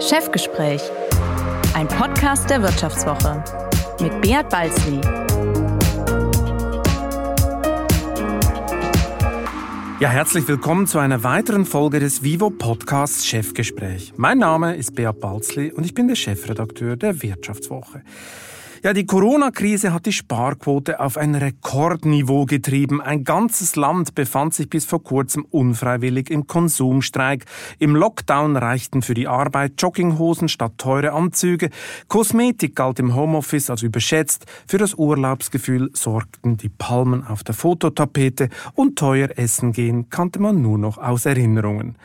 Chefgespräch, ein Podcast der Wirtschaftswoche mit Beat Balzli. Ja, herzlich willkommen zu einer weiteren Folge des Vivo Podcasts Chefgespräch. Mein Name ist Beat Balzli und ich bin der Chefredakteur der Wirtschaftswoche. Ja, die Corona-Krise hat die Sparquote auf ein Rekordniveau getrieben. Ein ganzes Land befand sich bis vor kurzem unfreiwillig im Konsumstreik. Im Lockdown reichten für die Arbeit Jogginghosen statt teure Anzüge. Kosmetik galt im Homeoffice als überschätzt. Für das Urlaubsgefühl sorgten die Palmen auf der Fototapete und teuer essen gehen kannte man nur noch aus Erinnerungen.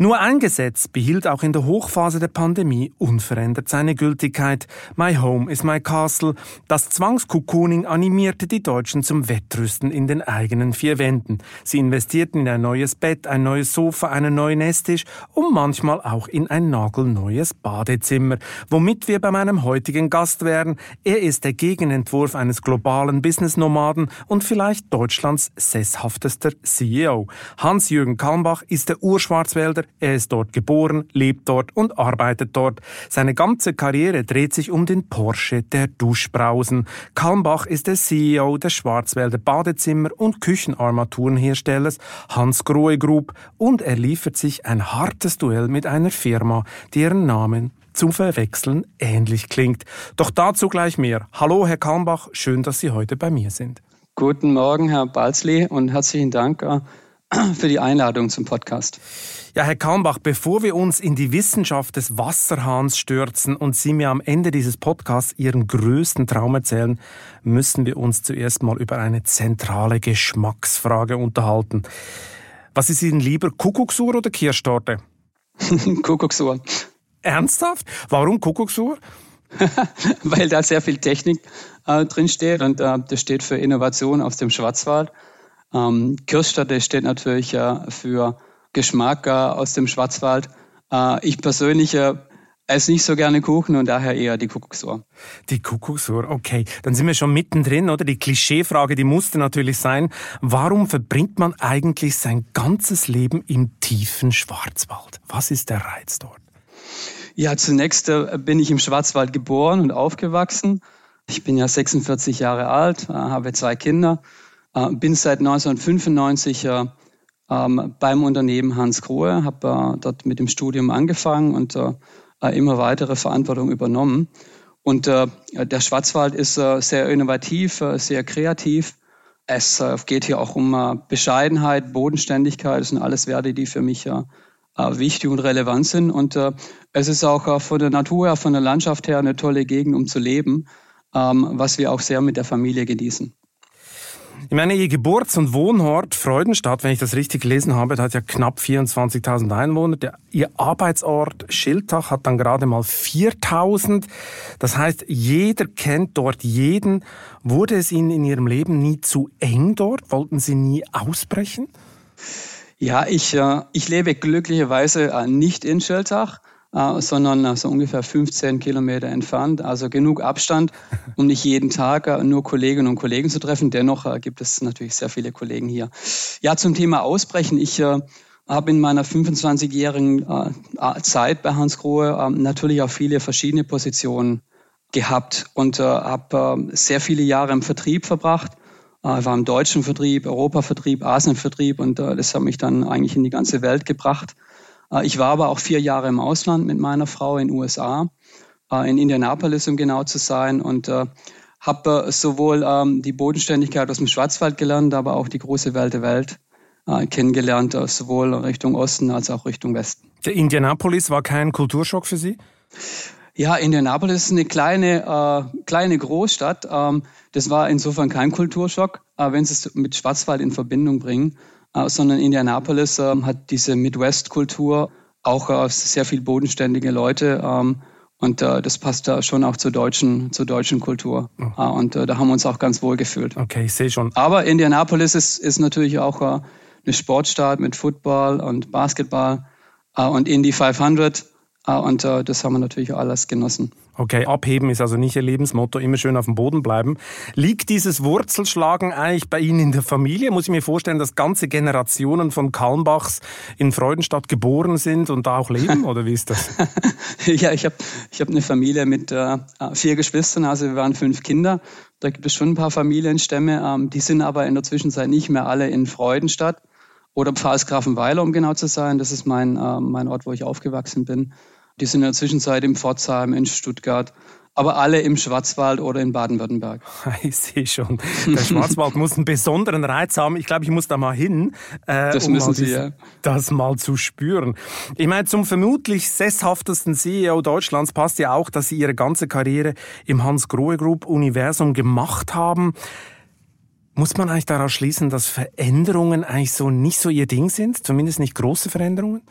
Nur ein Gesetz behielt auch in der Hochphase der Pandemie unverändert seine Gültigkeit. My Home is my Castle. Das Zwangskokooning animierte die Deutschen zum Wettrüsten in den eigenen vier Wänden. Sie investierten in ein neues Bett, ein neues Sofa, einen neuen Esstisch und manchmal auch in ein nagelneues Badezimmer. Womit wir bei meinem heutigen Gast wären. Er ist der Gegenentwurf eines globalen Business-Nomaden und vielleicht Deutschlands sesshaftester CEO. Hans-Jürgen Kalmbach ist der Urschwarzwälder er ist dort geboren, lebt dort und arbeitet dort. Seine ganze Karriere dreht sich um den Porsche der Duschbrausen. Kalmbach ist der CEO des Schwarzwälder Badezimmer- und Küchenarmaturenherstellers Hans Grohe Group und er liefert sich ein hartes Duell mit einer Firma, deren Namen zum Verwechseln ähnlich klingt. Doch dazu gleich mehr. Hallo, Herr Kalmbach, schön, dass Sie heute bei mir sind. Guten Morgen, Herr Balzli, und herzlichen Dank äh, für die Einladung zum Podcast. Ja, Herr Kalmbach, bevor wir uns in die Wissenschaft des Wasserhahns stürzen und Sie mir am Ende dieses Podcasts Ihren größten Traum erzählen, müssen wir uns zuerst mal über eine zentrale Geschmacksfrage unterhalten. Was ist Ihnen lieber, Kuckucksuhr oder Kirschtorte? Kuckucksuhr. Ernsthaft? Warum Kuckucksuhr? Weil da sehr viel Technik äh, drin steht und äh, das steht für Innovation aus dem Schwarzwald. Ähm, Kirschtorte steht natürlich äh, für Geschmack äh, aus dem Schwarzwald. Äh, ich persönlich äh, esse nicht so gerne Kuchen und daher eher die Kuckucksuhr. Die Kuckucksuhr, okay. Dann sind wir schon mittendrin, oder? Die Klischeefrage, die musste natürlich sein. Warum verbringt man eigentlich sein ganzes Leben im tiefen Schwarzwald? Was ist der Reiz dort? Ja, zunächst äh, bin ich im Schwarzwald geboren und aufgewachsen. Ich bin ja 46 Jahre alt, äh, habe zwei Kinder, äh, bin seit 1995 ähm, beim Unternehmen Hans Grohe, habe äh, dort mit dem Studium angefangen und äh, äh, immer weitere Verantwortung übernommen. Und äh, der Schwarzwald ist äh, sehr innovativ, äh, sehr kreativ. Es äh, geht hier auch um äh, Bescheidenheit, Bodenständigkeit. Das sind alles Werte, die für mich wichtig und relevant sind. Und es ist auch von der Natur her, von der Landschaft her eine tolle Gegend, um zu leben, ähm, was wir auch sehr mit der Familie genießen. Ich meine, Ihr Geburts- und Wohnort Freudenstadt, wenn ich das richtig gelesen habe, hat ja knapp 24.000 Einwohner. Der, Ihr Arbeitsort Schiltach hat dann gerade mal 4.000. Das heißt, jeder kennt dort jeden. Wurde es Ihnen in Ihrem Leben nie zu eng dort? Wollten Sie nie ausbrechen? Ja, ich, äh, ich lebe glücklicherweise äh, nicht in Schiltach äh, sondern äh, so ungefähr 15 Kilometer entfernt. Also genug Abstand, um nicht jeden Tag äh, nur Kolleginnen und Kollegen zu treffen. Dennoch gibt es natürlich sehr viele Kollegen hier. Ja, zum Thema Ausbrechen. Ich habe in meiner 25-jährigen äh, Zeit bei Hans Grohe äh, natürlich auch viele verschiedene Positionen gehabt und habe sehr viele Jahre im Vertrieb verbracht. Äh, war im deutschen Vertrieb, Europavertrieb, Asienvertrieb und das hat mich dann eigentlich in die ganze Welt gebracht. Äh, ich war aber auch vier Jahre im Ausland mit meiner Frau in den USA, äh, in Indianapolis, um genau zu sein, und äh, habe sowohl ähm, die Bodenständigkeit aus dem Schwarzwald gelernt, aber auch die große Welt der Welt kennengelernt, sowohl Richtung Osten als auch Richtung Westen. Der Indianapolis war kein Kulturschock für Sie? Ja, Indianapolis ist eine kleine, äh, kleine Großstadt. Ähm, das war insofern kein Kulturschock, äh, wenn Sie es mit Schwarzwald in Verbindung bringen. Äh, sondern Indianapolis äh, hat diese Midwest-Kultur, auch äh, sehr viel bodenständige Leute. Ähm, und äh, das passt da schon auch zur deutschen, zur deutschen Kultur. Oh. Äh, und äh, da haben wir uns auch ganz wohl gefühlt. Okay, ich sehe schon. Aber Indianapolis ist, ist natürlich auch äh, eine Sportstadt mit Football und Basketball und Indy 500. Äh, und äh, das haben wir natürlich alles genossen. Okay, abheben ist also nicht Ihr Lebensmotto, immer schön auf dem Boden bleiben. Liegt dieses Wurzelschlagen eigentlich bei Ihnen in der Familie? Muss ich mir vorstellen, dass ganze Generationen von Kalmbachs in Freudenstadt geboren sind und da auch leben, oder wie ist das? ja, ich habe ich hab eine Familie mit äh, vier Geschwistern, also wir waren fünf Kinder. Da gibt es schon ein paar Familienstämme, ähm, die sind aber in der Zwischenzeit nicht mehr alle in Freudenstadt oder Pfalzgrafenweiler, um genau zu sein. Das ist mein, äh, mein Ort, wo ich aufgewachsen bin. Die sind in der Zwischenzeit in Pforzheim, in Stuttgart, aber alle im Schwarzwald oder in Baden-Württemberg. Ich sehe schon. Der Schwarzwald muss einen besonderen Reiz haben. Ich glaube, ich muss da mal hin, äh, das um müssen Sie, ja. das mal zu spüren. Ich meine, zum vermutlich sesshaftesten CEO Deutschlands passt ja auch, dass Sie Ihre ganze Karriere im Hans-Grohe Group Universum gemacht haben. Muss man eigentlich daraus schließen, dass Veränderungen eigentlich so nicht so Ihr Ding sind? Zumindest nicht große Veränderungen?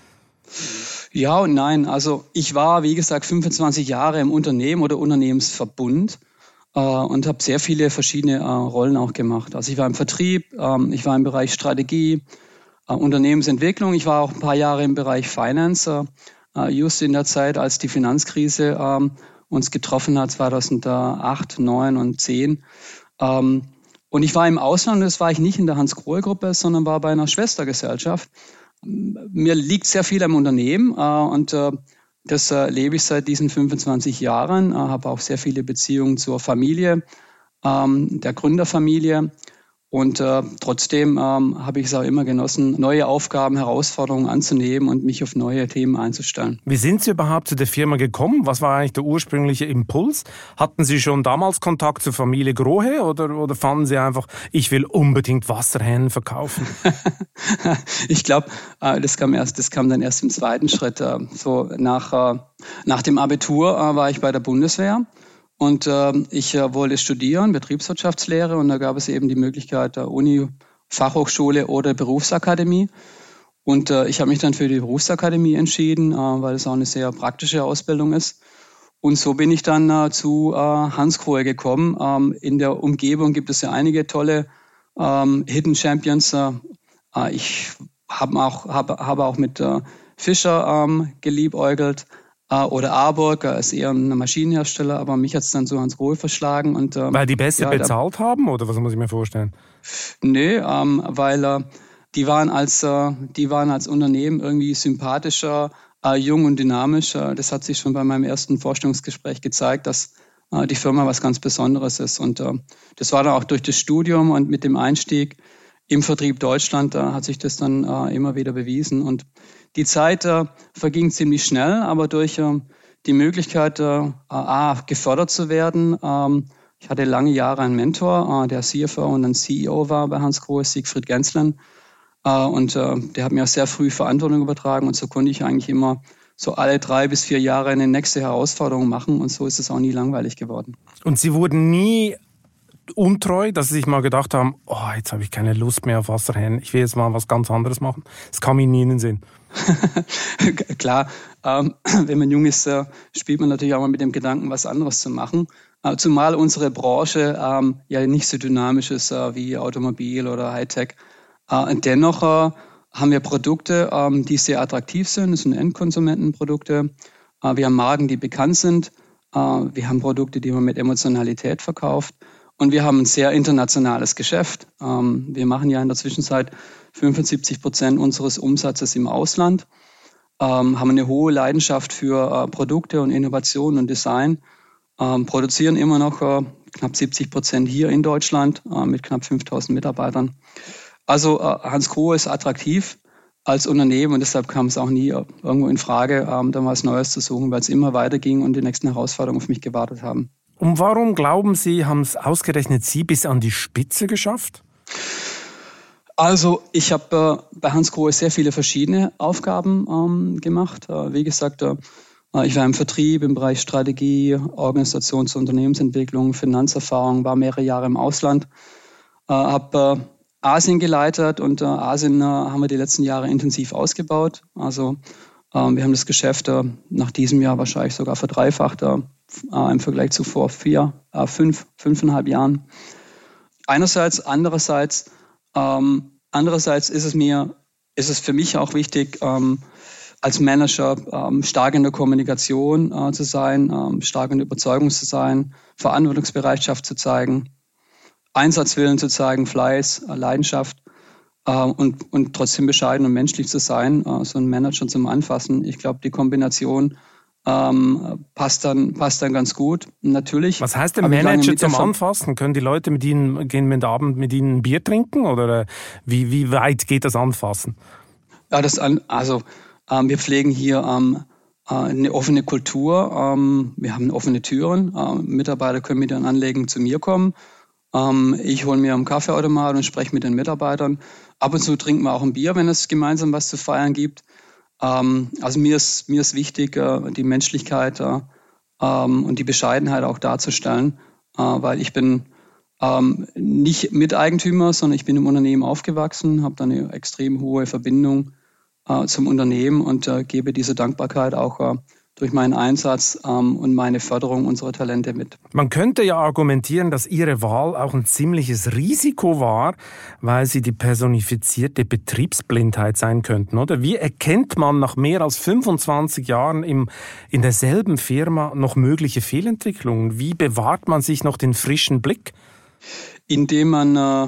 Ja und nein. Also ich war, wie gesagt, 25 Jahre im Unternehmen oder Unternehmensverbund äh, und habe sehr viele verschiedene äh, Rollen auch gemacht. Also ich war im Vertrieb, ähm, ich war im Bereich Strategie, äh, Unternehmensentwicklung. Ich war auch ein paar Jahre im Bereich Finance, äh, just in der Zeit, als die Finanzkrise ähm, uns getroffen hat, 2008, 2009 und 2010. Ähm, und ich war im Ausland, das war ich nicht in der Hans-Grohe-Gruppe, sondern war bei einer Schwestergesellschaft mir liegt sehr viel am Unternehmen äh, und äh, das erlebe ich seit diesen 25 Jahren, äh, habe auch sehr viele Beziehungen zur Familie, ähm, der Gründerfamilie und äh, trotzdem ähm, habe ich es auch immer genossen, neue Aufgaben, Herausforderungen anzunehmen und mich auf neue Themen einzustellen. Wie sind Sie überhaupt zu der Firma gekommen? Was war eigentlich der ursprüngliche Impuls? Hatten Sie schon damals Kontakt zur Familie Grohe oder, oder fanden Sie einfach, ich will unbedingt Wasserhähnen verkaufen? ich glaube, äh, das kam erst, das kam dann erst im zweiten Schritt. Äh, so nach, äh, nach dem Abitur äh, war ich bei der Bundeswehr und äh, ich äh, wollte studieren, Betriebswirtschaftslehre, und da gab es eben die Möglichkeit der Uni, Fachhochschule oder Berufsakademie. Und äh, ich habe mich dann für die Berufsakademie entschieden, äh, weil es auch eine sehr praktische Ausbildung ist. Und so bin ich dann äh, zu äh, Hans Krohe gekommen. Ähm, in der Umgebung gibt es ja einige tolle ähm, Hidden Champions. Äh, ich habe auch, hab, hab auch mit Fischer ähm, geliebäugelt. Äh, oder Arburg ist eher ein Maschinenhersteller, aber mich hat es dann so Hans Grohe verschlagen. Und, ähm, weil die besser ja, bezahlt haben oder was muss ich mir vorstellen? Nee, ähm, weil äh, die, waren als, äh, die waren als Unternehmen irgendwie sympathischer, äh, jung und dynamisch. das hat sich schon bei meinem ersten Vorstellungsgespräch gezeigt, dass äh, die Firma was ganz Besonderes ist. Und äh, das war dann auch durch das Studium und mit dem Einstieg im Vertrieb Deutschland, da hat sich das dann immer wieder bewiesen. Und die Zeit äh, verging ziemlich schnell, aber durch äh, die Möglichkeit, äh, A, gefördert zu werden, ähm, ich hatte lange Jahre einen Mentor, äh, der CFO und dann CEO war bei Hans Grohe, Siegfried Genslen. Äh, und äh, der hat mir auch sehr früh Verantwortung übertragen und so konnte ich eigentlich immer so alle drei bis vier Jahre eine nächste Herausforderung machen und so ist es auch nie langweilig geworden. Und Sie wurden nie untreu, dass sie sich mal gedacht haben, oh, jetzt habe ich keine Lust mehr auf Wasserhähnen, ich will jetzt mal was ganz anderes machen. Das kam ihnen nie in den Sinn. Klar, ähm, wenn man jung ist, äh, spielt man natürlich auch mal mit dem Gedanken, was anderes zu machen. Äh, zumal unsere Branche ähm, ja nicht so dynamisch ist äh, wie Automobil oder Hightech. Äh, dennoch äh, haben wir Produkte, ähm, die sehr attraktiv sind. Das sind Endkonsumentenprodukte. Äh, wir haben Marken, die bekannt sind. wir haben Produkte, die man mit Emotionalität verkauft. Und wir haben ein sehr internationales Geschäft. Ähm, wir machen ja in der Zwischenzeit 75 Prozent unseres Umsatzes im Ausland, ähm, haben eine hohe Leidenschaft für äh, Produkte und Innovation und Design, ähm, produzieren immer noch äh, knapp 70 Prozent hier in Deutschland äh, mit knapp 5000 Mitarbeitern. Also Hans Krohe ist attraktiv als Unternehmen und deshalb kam es auch nie irgendwo in Frage, da was Neues zu suchen, weil es immer weiterging und die nächsten Herausforderungen auf mich gewartet haben. Und warum glauben Sie, haben es ausgerechnet Sie bis an die Spitze geschafft? Also ich habe äh, bei Hans Grohe sehr viele verschiedene Aufgaben ähm, gemacht. Äh, wie gesagt, äh, ich war im Vertrieb im Bereich Strategie, Organisations- und Unternehmensentwicklung, Finanzerfahrung, war mehrere Jahre im Ausland, äh, habe äh, Asien geleitet und äh, Asien haben wir die letzten Jahre intensiv ausgebaut. Also wir haben das Geschäft nach diesem Jahr wahrscheinlich sogar verdreifacht äh, im Vergleich zu vor vier, äh, fünf, fünfeinhalb Jahren. Einerseits, andererseits, ähm, andererseits ist es mir, ist es für mich auch wichtig, ähm, als Manager ähm, stark in der Kommunikation äh, zu sein, ähm, stark in der Überzeugung zu sein, Verantwortungsbereitschaft zu zeigen, Einsatzwillen zu zeigen, Fleiß, äh, Leidenschaft äh, und, und trotzdem bescheiden und menschlich zu sein, äh, so ein Manager zum Anfassen. Ich glaube, die Kombination ähm, passt, dann, passt dann ganz gut. Natürlich. Was heißt der Manager zum Anfassen? Können die Leute mit Ihnen, gehen mit Abend mit Ihnen ein Bier trinken oder wie, wie weit geht das Anfassen? Ja, das an, also ähm, wir pflegen hier ähm, äh, eine offene Kultur. Ähm, wir haben offene Türen. Ähm, Mitarbeiter können mit ihren Anliegen zu mir kommen. Ähm, ich hole mir einen Kaffeeautomat und spreche mit den Mitarbeitern. Ab und zu trinken wir auch ein Bier, wenn es gemeinsam was zu feiern gibt. Ähm, also mir ist, mir ist wichtig, äh, die Menschlichkeit äh, ähm, und die Bescheidenheit auch darzustellen, äh, weil ich bin ähm, nicht Miteigentümer, sondern ich bin im Unternehmen aufgewachsen, habe da eine extrem hohe Verbindung äh, zum Unternehmen und äh, gebe diese Dankbarkeit auch äh, durch meinen Einsatz ähm, und meine Förderung unserer Talente mit. Man könnte ja argumentieren, dass Ihre Wahl auch ein ziemliches Risiko war, weil Sie die personifizierte Betriebsblindheit sein könnten, oder? Wie erkennt man nach mehr als 25 Jahren im, in derselben Firma noch mögliche Fehlentwicklungen? Wie bewahrt man sich noch den frischen Blick? Indem man äh,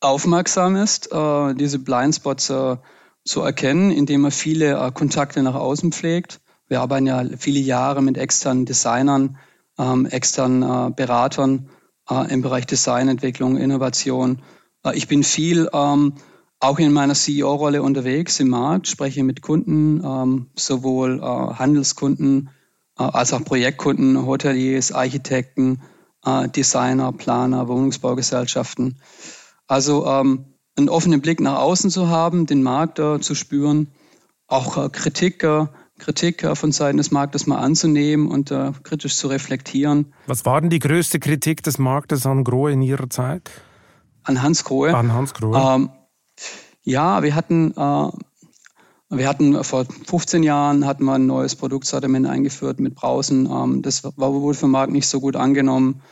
aufmerksam ist, äh, diese Blindspots äh, zu erkennen, indem man viele äh, Kontakte nach außen pflegt wir arbeiten ja viele Jahre mit externen Designern, ähm, externen äh, Beratern äh, im Bereich Designentwicklung, Innovation. Äh, ich bin viel ähm, auch in meiner CEO-Rolle unterwegs im Markt, spreche mit Kunden, ähm, sowohl äh, Handelskunden äh, als auch Projektkunden, Hoteliers, Architekten, äh, Designer, Planer, Wohnungsbaugesellschaften. Also ähm, einen offenen Blick nach außen zu haben, den Markt zu spüren, auch Kritik Kritik äh, von Seiten des Marktes mal anzunehmen und äh, kritisch zu reflektieren. Was war denn die größte Kritik des Marktes an Grohe in Ihrer Zeit? An Hans Grohe? An Hans Grohe. Ähm, ja, wir hatten, äh, wir hatten vor 15 Jahren hatten wir ein neues Produktsortiment eingeführt mit Brausen. Ähm, das war, wurde vom Markt nicht so gut angenommen.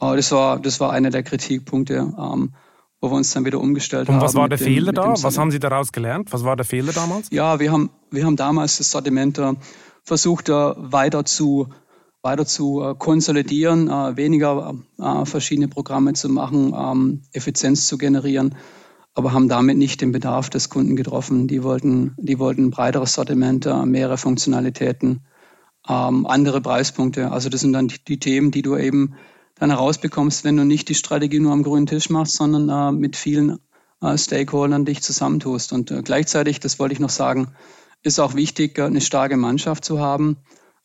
Äh, das, war, das war einer der Kritikpunkte. Ähm, wo wir uns dann wieder umgestellt haben. Und was war der Fehler da? Was haben Sie daraus gelernt? Was war der Fehler damals? Ja, wir haben, wir haben damals das Sortiment äh, versucht, äh, weiter zu, weiter zu äh, konsolidieren, weniger verschiedene Programme zu machen, ähm, Effizienz zu generieren, aber haben damit nicht den Bedarf des Kunden getroffen. Die wollten, die wollten ein breiteres Sortiment, mehrere Funktionalitäten, ähm, andere Preispunkte. Also das sind dann die Themen, die du eben dann herausbekommst, wenn du nicht die Strategie nur am grünen Tisch machst, sondern äh, mit vielen äh, Stakeholdern dich zusammentust. Und äh, gleichzeitig, das wollte ich noch sagen, ist auch wichtig, äh, eine starke Mannschaft zu haben,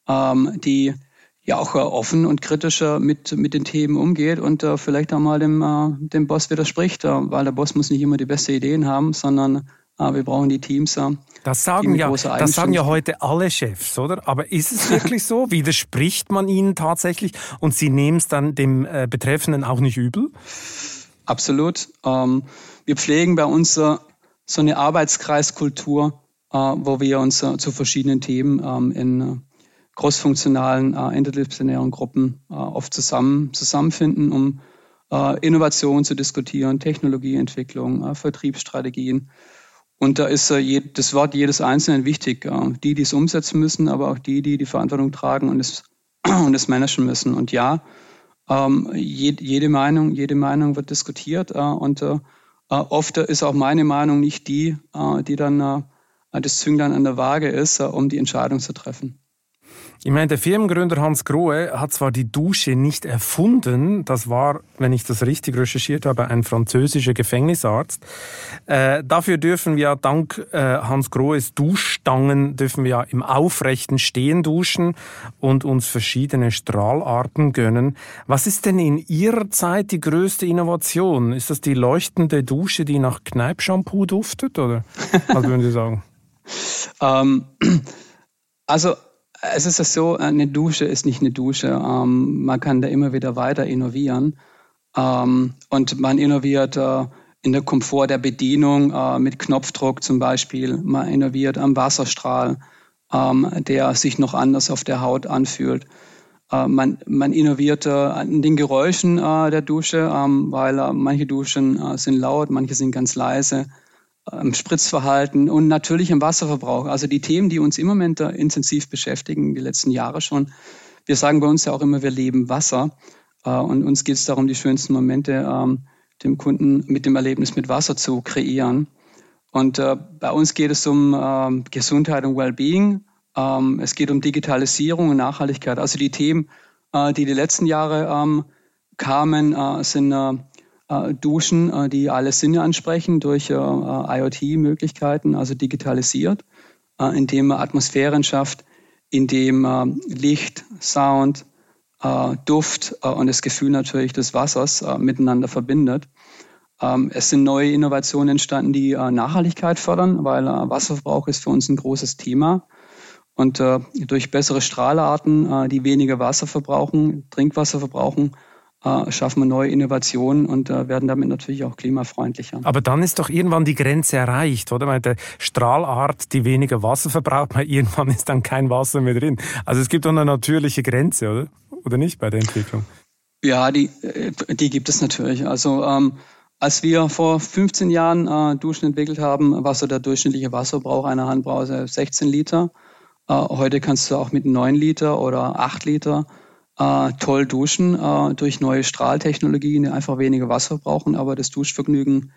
ähm, die ja auch äh, offen und kritischer mit, mit den Themen umgeht und äh, vielleicht auch mal dem, dem Boss widerspricht, weil der Boss muss nicht immer die beste Ideen haben, sondern wir brauchen die Teams. Das sagen, ja, das sagen ja heute alle Chefs, oder? Aber ist es wirklich so? Widerspricht man ihnen tatsächlich und sie nehmen es dann dem äh, Betreffenden auch nicht übel? Absolut. Ähm, wir pflegen bei uns äh, so eine Arbeitskreiskultur, äh, wo wir uns äh, zu verschiedenen Themen ähm, in äh, großfunktionalen, äh, interdisziplinären Gruppen oft zusammen, zusammenfinden, um Innovation zu diskutieren, Technologieentwicklung, Vertriebsstrategien. Und da ist äh, das Wort jedes Einzelnen wichtig. Äh, die, die es umsetzen müssen, aber auch die, die die Verantwortung tragen und es, und es managen müssen. Und ja, ähm, jede Meinung, jede Meinung wird diskutiert äh, und oft ist auch meine Meinung nicht die, die dann das Zünglein an der Waage ist, um die Entscheidung zu treffen. Ich meine, der Firmengründer Hans Grohe hat zwar die Dusche nicht erfunden, das war, wenn ich das richtig recherchiert habe, ein französischer Gefängnisarzt. Äh, dafür dürfen wir dank äh, Hans Grohes Duschstangen dürfen wir im aufrechten Stehen duschen und uns verschiedene Strahlarten gönnen. Was ist denn in Ihrer Zeit die größte Innovation? Ist das die leuchtende Dusche, die nach Kneipshampoo duftet, oder was würden Sie sagen? ähm, also es ist so, eine Dusche ist nicht eine Dusche. Ähm, man kann da immer wieder weiter innovieren. Ähm, und man innoviert äh, in der Komfort der Bedienung äh, mit Knopfdruck zum Beispiel. Man innoviert am Wasserstrahl, ähm, der sich noch anders auf der Haut anfühlt. Äh, man, man innoviert äh, an den Geräuschen äh, der Dusche, ähm, weil äh, manche Duschen sind laut, manche sind ganz leise im Spritzverhalten und natürlich im Wasserverbrauch. Also die Themen, die uns im Moment intensiv beschäftigen, die letzten Jahre schon. Wir sagen bei uns ja auch immer, wir leben Wasser. Äh, und uns geht es darum, die schönsten Momente ähm, dem Kunden mit dem Erlebnis mit Wasser zu kreieren. Und äh, bei uns geht es um ähm, Gesundheit und Wellbeing. Ähm, es geht um Digitalisierung und Nachhaltigkeit. Also die Themen, äh, die die letzten Jahre kamen, sind Duschen, die alle Sinne ansprechen durch IoT-Möglichkeiten, also digitalisiert, indem man Atmosphären schafft, indem Licht, Sound, Duft und das Gefühl natürlich des Wassers miteinander verbindet. Ähm, es sind neue Innovationen entstanden, die Nachhaltigkeit fördern, weil Wasserverbrauch ist für uns ein großes Thema. Und äh, durch bessere Strahlarten, äh, die weniger Wasser verbrauchen, Trinkwasser verbrauchen, äh, schaffen wir neue Innovationen und äh, werden damit natürlich auch klimafreundlicher. Aber dann ist doch irgendwann die Grenze erreicht, oder? Weil der Strahlart, die weniger Wasser verbraucht, weil irgendwann ist dann kein Wasser mehr drin. Also es gibt doch eine natürliche Grenze, oder? Oder nicht bei der Entwicklung? Ja, die, äh, die gibt es natürlich. Also ähm, als wir vor 15 Jahren äh, Duschen entwickelt haben, war so der durchschnittliche Wasserverbrauch einer Handbrause 16 Liter. Äh, heute kannst du auch mit 9 Liter oder 8 Liter äh, toll duschen äh, durch neue Strahltechnologien, die einfach weniger Wasser brauchen, aber das Duschvergnügen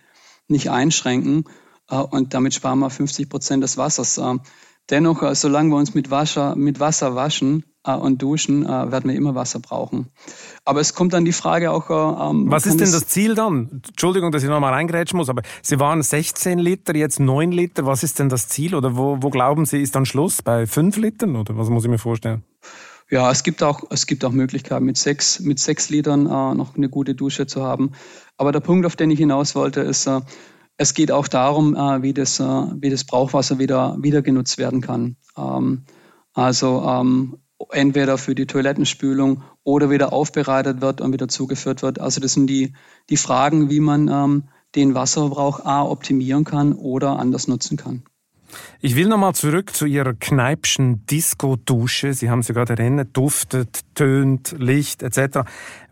nicht einschränken. Äh, und damit sparen wir 50 Prozent des Wassers. Äh, dennoch, äh, solange wir uns mit Wasser, mit Wasser waschen, äh, und duschen, werden wir immer Wasser brauchen. Aber es kommt dann die Frage auch. Äh, ähm, Was ist denn das Ziel dann? Entschuldigung, dass ich nochmal reingrätschen muss, aber Sie waren 16 Liter, jetzt 9 Liter. Was ist denn das Ziel? Oder wo, wo glauben Sie, ist dann Schluss? Bei 5 Litern? Oder was muss ich mir vorstellen? Ja, es gibt auch, es gibt auch Möglichkeiten, mit sechs, mit sechs Litern äh, noch eine gute Dusche zu haben. Aber der Punkt, auf den ich hinaus wollte, ist, äh, es geht auch darum, äh, wie, das, äh, wie das Brauchwasser wieder, wieder genutzt werden kann. Ähm, also ähm, entweder für die Toilettenspülung oder wieder aufbereitet wird und wieder zugeführt wird. Also das sind die, die Fragen, wie man ähm, den Wasserverbrauch A optimieren kann oder anders nutzen kann. Ich will nochmal zurück zu Ihrer Kneipschen Disco-Dusche. Sie haben sie gerade erinnert, duftet, tönt, Licht etc.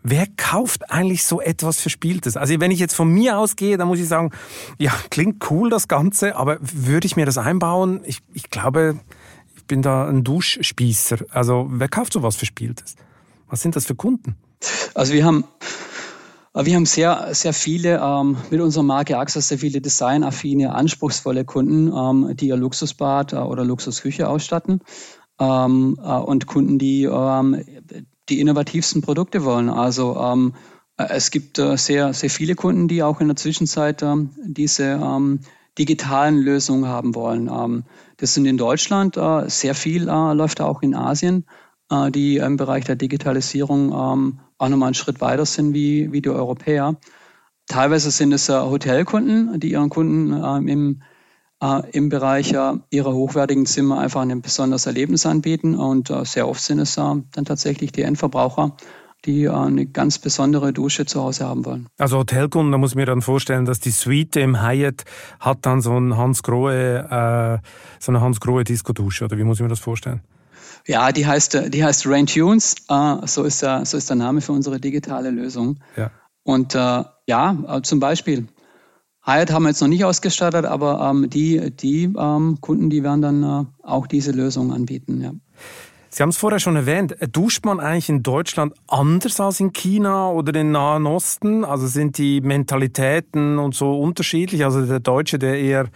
Wer kauft eigentlich so etwas Verspieltes? Also wenn ich jetzt von mir ausgehe, dann muss ich sagen, ja, klingt cool das Ganze, aber würde ich mir das einbauen? Ich, ich glaube, bin da ein Duschspießer. Also wer kauft sowas Verspieltes? Was sind das für Kunden? Also wir haben wir haben sehr, sehr viele ähm, mit unserer Marke Axas sehr viele designaffine, anspruchsvolle Kunden, ähm, die ihr Luxusbad äh, oder Luxusküche ausstatten ähm, äh, und Kunden, die ähm, die innovativsten Produkte wollen. Also ähm, äh, es gibt äh, sehr, sehr viele Kunden, die auch in der Zwischenzeit ähm, diese digitalen Lösungen haben wollen. Das sind in Deutschland äh, sehr viel, äh, läuft auch in Asien, äh, die im Bereich der Digitalisierung ähm, auch nochmal einen Schritt weiter sind wie, wie die Europäer. Teilweise sind es Hotelkunden, die ihren Kunden ähm, im, im Bereich ihrer hochwertigen Zimmer einfach ein besonderes Erlebnis anbieten. Und sehr oft sind es dann tatsächlich die Endverbraucher, die äh, eine ganz besondere Dusche zu Hause haben wollen. Also Hotelkunden, da muss ich mir dann vorstellen, dass die Suite im Hyatt hat dann so, ein Hans Grohe, äh, so eine Hans Grohe Disco-Dusche, oder wie muss ich mir das vorstellen? Ja, die heißt, die heißt Rain Tunes. Äh, so, ist der, so ist der Name für unsere digitale Lösung. Ja. Und äh, ja, äh, zum Beispiel, Hyatt haben wir jetzt noch nicht ausgestattet, aber ähm, die, die ähm, Kunden, die werden dann äh, auch diese Lösung anbieten. Ja. Sie haben es vorher schon erwähnt, duscht man eigentlich in Deutschland anders als in China oder im Nahen Osten? Also sind die Mentalitäten und so unterschiedlich? Also der Deutsche, der eher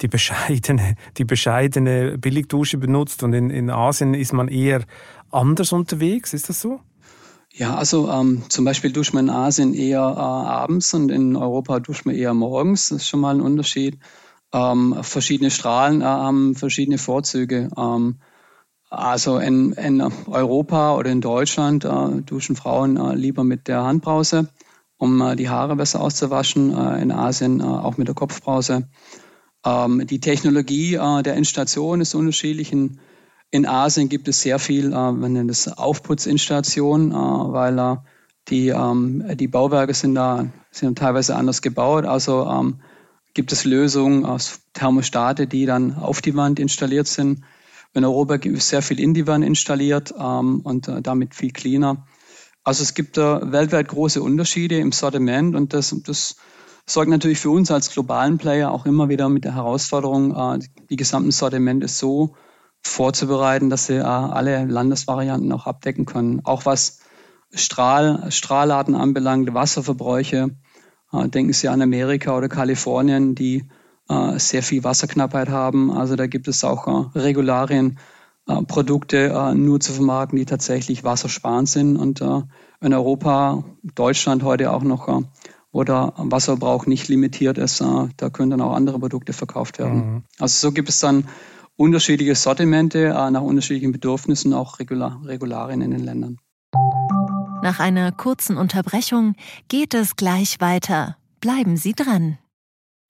die bescheidene, die bescheidene Billigdusche benutzt und in, in Asien ist man eher anders unterwegs, ist das so? Ja, also ähm, zum Beispiel duscht man in Asien eher äh, abends und in Europa duscht man eher morgens. Das ist schon mal ein Unterschied. Ähm, verschiedene Strahlen äh, haben verschiedene Vorzüge. Ähm, also in, in Europa oder in Deutschland äh, duschen Frauen äh, lieber mit der Handbrause, um äh, die Haare besser auszuwaschen. Äh, in Asien äh, auch mit der Kopfbrause. Ähm, die Technologie äh, der Installation ist unterschiedlich. In, in Asien gibt es sehr viel, man nennt es Aufputzinstallation, weil die, ähm, die Bauwerke sind da sind teilweise anders gebaut. Also ähm, gibt es Lösungen aus Thermostate, die dann auf die Wand installiert sind in Europa ist sehr viel in die Wand installiert ähm, und äh, damit viel cleaner. Also es gibt äh, weltweit große Unterschiede im Sortiment und das, das sorgt natürlich für uns als globalen Player auch immer wieder mit der Herausforderung, äh, die gesamten Sortimente so vorzubereiten, dass sie äh, alle Landesvarianten auch abdecken können. Auch was Strahl, Strahlarten anbelangt, Wasserverbräuche. Äh, denken Sie an Amerika oder Kalifornien, die sehr viel Wasserknappheit haben. Also da gibt es auch äh, Regularien, äh, Produkte äh, nur zu vermarkten, die tatsächlich wassersparend sind. Und äh, in Europa, Deutschland heute auch noch, äh, wo der Wasserbrauch nicht limitiert ist, äh, da können dann auch andere Produkte verkauft werden. Mhm. Also so gibt es dann unterschiedliche Sortimente äh, nach unterschiedlichen Bedürfnissen, auch Regular Regularien in den Ländern. Nach einer kurzen Unterbrechung geht es gleich weiter. Bleiben Sie dran.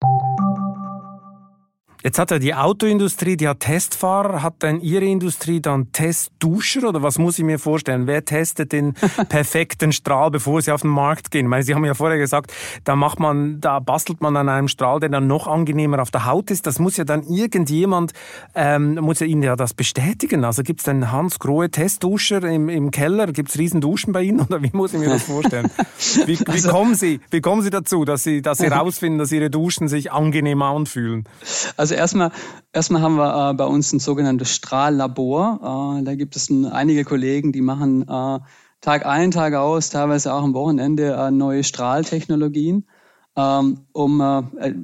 you Jetzt hat ja die Autoindustrie, die hat Testfahrer, hat dann Ihre Industrie dann Testduscher oder was muss ich mir vorstellen? Wer testet den perfekten Strahl, bevor sie auf den Markt gehen? Weil Sie haben ja vorher gesagt, da macht man, da bastelt man an einem Strahl, der dann noch angenehmer auf der Haut ist. Das muss ja dann irgendjemand, ähm, muss ja Ihnen ja das bestätigen. Also gibt es dann Hans Grohe Testduscher im, im Keller? Gibt es riesen Duschen bei Ihnen oder wie muss ich mir das vorstellen? Wie, wie also, kommen Sie, wie kommen Sie dazu, dass Sie, dass Sie rausfinden, dass Ihre Duschen sich angenehm anfühlen? Also also erstmal, erstmal haben wir äh, bei uns ein sogenanntes Strahllabor. Äh, da gibt es ein, einige Kollegen, die machen äh, Tag ein, Tag aus, teilweise auch am Wochenende äh, neue Strahltechnologien, ähm, um äh, äh,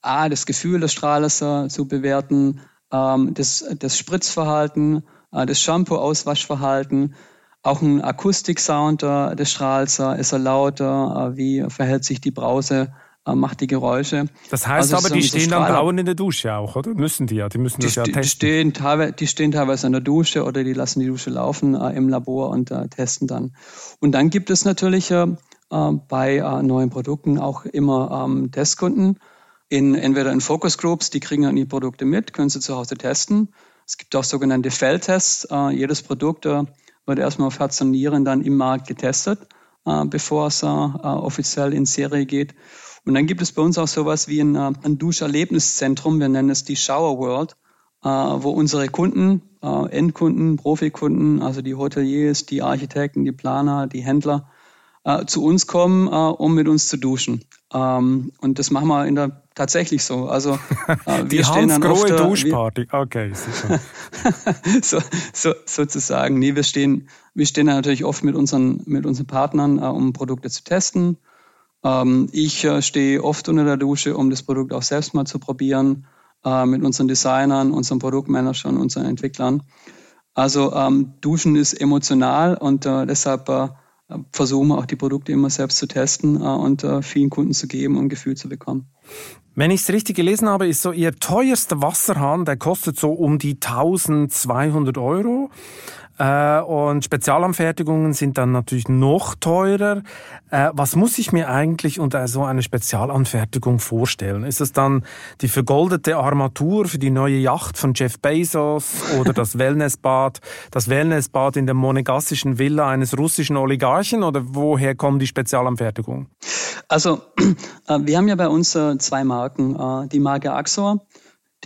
A, das Gefühl des Strahlers zu bewerten, ähm, das, das Spritzverhalten, das Shampoo-Auswaschverhalten, auch ein Akustiksound des Strahls, ist er lauter, wie verhält sich die Brause macht die Geräusche. Das heißt also aber, die stehen dann dauernd in der Dusche auch, oder? Müssen die ja, die müssen das die, ja testen. Die stehen, teilweise, die stehen teilweise in der Dusche oder die lassen die Dusche laufen äh, im Labor und äh, testen dann. Und dann gibt es natürlich äh, äh bei äh, neuen Produkten auch immer ähm, Testkunden, in, entweder in Focus Groups, die kriegen dann die Produkte mit, können sie zu Hause testen. Es gibt auch sogenannte Feldtests. jedes Produkt wird erstmal auf Herz und Nieren dann im Markt getestet, bevor es offiziell in Serie geht. Und dann gibt es bei uns auch sowas wie ein, äh, ein Duscherlebniszentrum, wir nennen es die Shower World, äh, wo unsere Kunden, äh, Endkunden, Profikunden, also die Hoteliers, die Architekten, die Planer, die Händler, zu uns kommen, um mit uns zu duschen. Ähm, und das machen wir in der tatsächlich so. Also wir die stehen dann oft, Duschparty. Okay, so, so, sozusagen. Nee, wir stehen, wir stehen natürlich oft mit unseren, mit unseren Partnern, um Produkte zu testen. Ähm, ich äh, stehe oft unter der Dusche, um das Produkt auch selbst mal zu probieren, äh, mit unseren Designern, unseren Produktmanagern, unseren Entwicklern. Also ähm, Duschen ist emotional und äh, deshalb versuchen wir auch die Produkte immer selbst zu testen und vielen Kunden zu geben und ein Gefühl zu bekommen. Wenn ich es richtig gelesen habe, ist so Ihr teuerster Wasserhahn, der kostet so um die 1200 Euro. Äh, und Spezialanfertigungen sind dann natürlich noch teurer. Äh, was muss ich mir eigentlich unter so einer Spezialanfertigung vorstellen? Ist es dann die vergoldete Armatur für die neue Yacht von Jeff Bezos oder das Wellnessbad, das Wellnessbad in der monegassischen Villa eines russischen Oligarchen oder woher kommen die Spezialanfertigungen? Also, äh, wir haben ja bei uns zwei Marken. Die Marke Axor,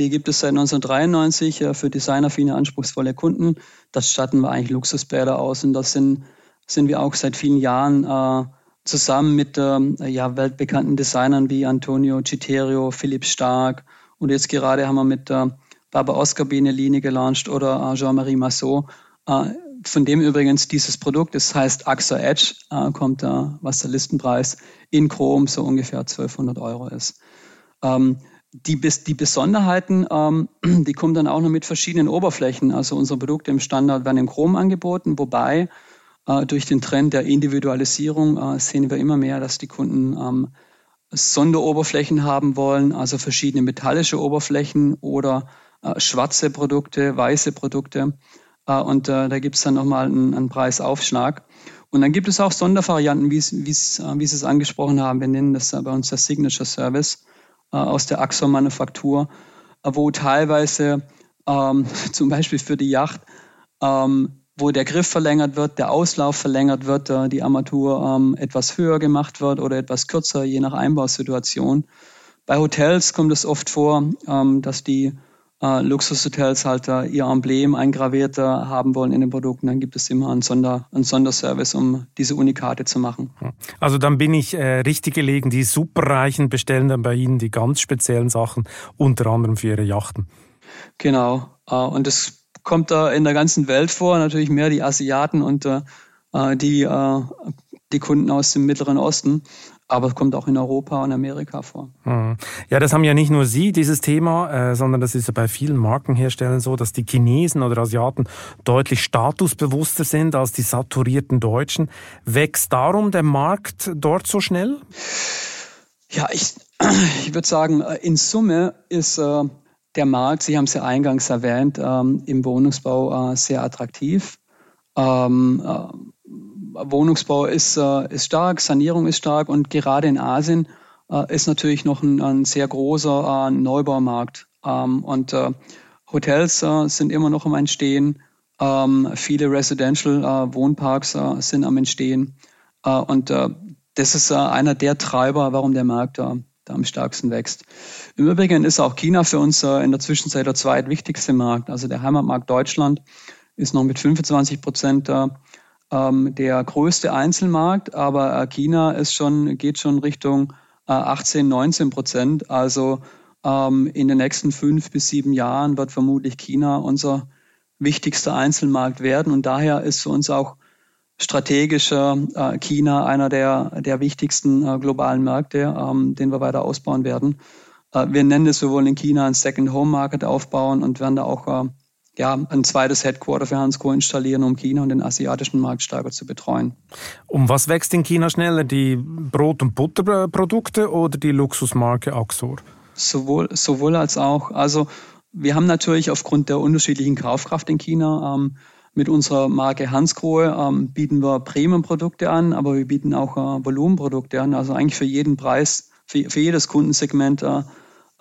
die gibt es seit 1993 für designaffine, anspruchsvolle Kunden. Das statten wir eigentlich Luxusbäder aus und das sind, sind wir auch seit vielen Jahren äh, zusammen mit ähm, ja, weltbekannten Designern wie Antonio Citerio, Philipp Stark und jetzt gerade haben wir mit äh, Baba Oscar eine Linie gelauncht oder äh, Jean-Marie Massot. Äh, von dem übrigens dieses Produkt, das heißt AXA Edge, äh, kommt da, was der Listenpreis in Chrom so ungefähr 1200 Euro ist. Ähm, die, die Besonderheiten, ähm, die kommen dann auch noch mit verschiedenen Oberflächen. Also unsere Produkte im Standard werden in Chrom angeboten, wobei äh, durch den Trend der Individualisierung äh, sehen wir immer mehr, dass die Kunden ähm, Sonderoberflächen haben wollen, also verschiedene metallische Oberflächen oder äh, schwarze Produkte, weiße Produkte. Äh, und äh, da gibt es dann nochmal einen, einen Preisaufschlag. Und dann gibt es auch Sondervarianten, wie, äh, wie Sie es angesprochen haben. Wir nennen das bei uns der Signature Service äh, aus der Axon-Manufaktur, äh, wo teilweise ähm, zum Beispiel für die Yacht, ähm, wo der Griff verlängert wird, der Auslauf verlängert wird, äh, die Armatur ähm, etwas höher gemacht wird oder etwas kürzer, je nach Einbausituation. Bei Hotels kommt es oft vor, ähm, dass die äh, Luxushotels halt äh, ihr Emblem eingraviert äh, haben wollen in den Produkten, dann gibt es immer einen, Sonder, einen Sonderservice, um diese Unikate zu machen. Also dann bin ich äh, richtig gelegen. Die Superreichen bestellen dann bei Ihnen die ganz speziellen Sachen, unter anderem für ihre Yachten. Genau. Äh, und das kommt da in der ganzen Welt vor, natürlich mehr die Asiaten und äh, die, die Kunden aus dem Mittleren Osten aber es kommt auch in Europa und Amerika vor. Mhm. Ja, das haben ja nicht nur Sie, dieses Thema, äh, sondern das ist ja bei vielen Markenherstellern so, dass die Chinesen oder Asiaten deutlich statusbewusster sind als die saturierten Deutschen. Wächst darum der Markt dort so schnell? Ja, ich, ich würde sagen, äh, in Summe ist äh, der Markt, Sie haben es ja eingangs erwähnt, ähm, im Wohnungsbau äh, sehr attraktiv. Ähm, äh, Wohnungsbau ist, äh, ist stark, Sanierung ist stark und gerade in Asien äh, ist natürlich noch ein, ein sehr großer äh, Neubaumarkt. Ähm, und Hotels sind immer noch am Entstehen. Ähm, viele Residential Wohnparks sind am Entstehen. und das ist einer der Treiber, warum der Markt da am stärksten wächst. Im Übrigen ist auch China für uns in der Zwischenzeit der zweitwichtigste Markt. Also der Heimatmarkt Deutschland ist noch mit 25 Prozent ähm, der größte Einzelmarkt, aber äh, China ist schon, geht schon Richtung äh, 18, 19 Prozent. Also ähm, in den nächsten fünf bis sieben Jahren wird vermutlich China unser wichtigster Einzelmarkt werden. Und daher ist für uns auch strategischer äh, China einer der, der wichtigsten äh, globalen Märkte, ähm, den wir weiter ausbauen werden. Äh, wir nennen es, wir wollen in China ein Second Home Market aufbauen und werden da auch äh, ja, ein zweites Headquarter für Hansco installieren, um China und den asiatischen Markt stärker zu betreuen. Um was wächst in China schneller? Die Brot- und Butterprodukte oder die Luxusmarke Axor? Sowohl, sowohl als auch. Also wir haben natürlich aufgrund der unterschiedlichen Kaufkraft in China ähm, mit unserer Marke Hansgrohe ähm, bieten wir Premium-Produkte an, aber wir bieten auch äh, Volumenprodukte an. Also eigentlich für jeden Preis, für, für jedes Kundensegment äh,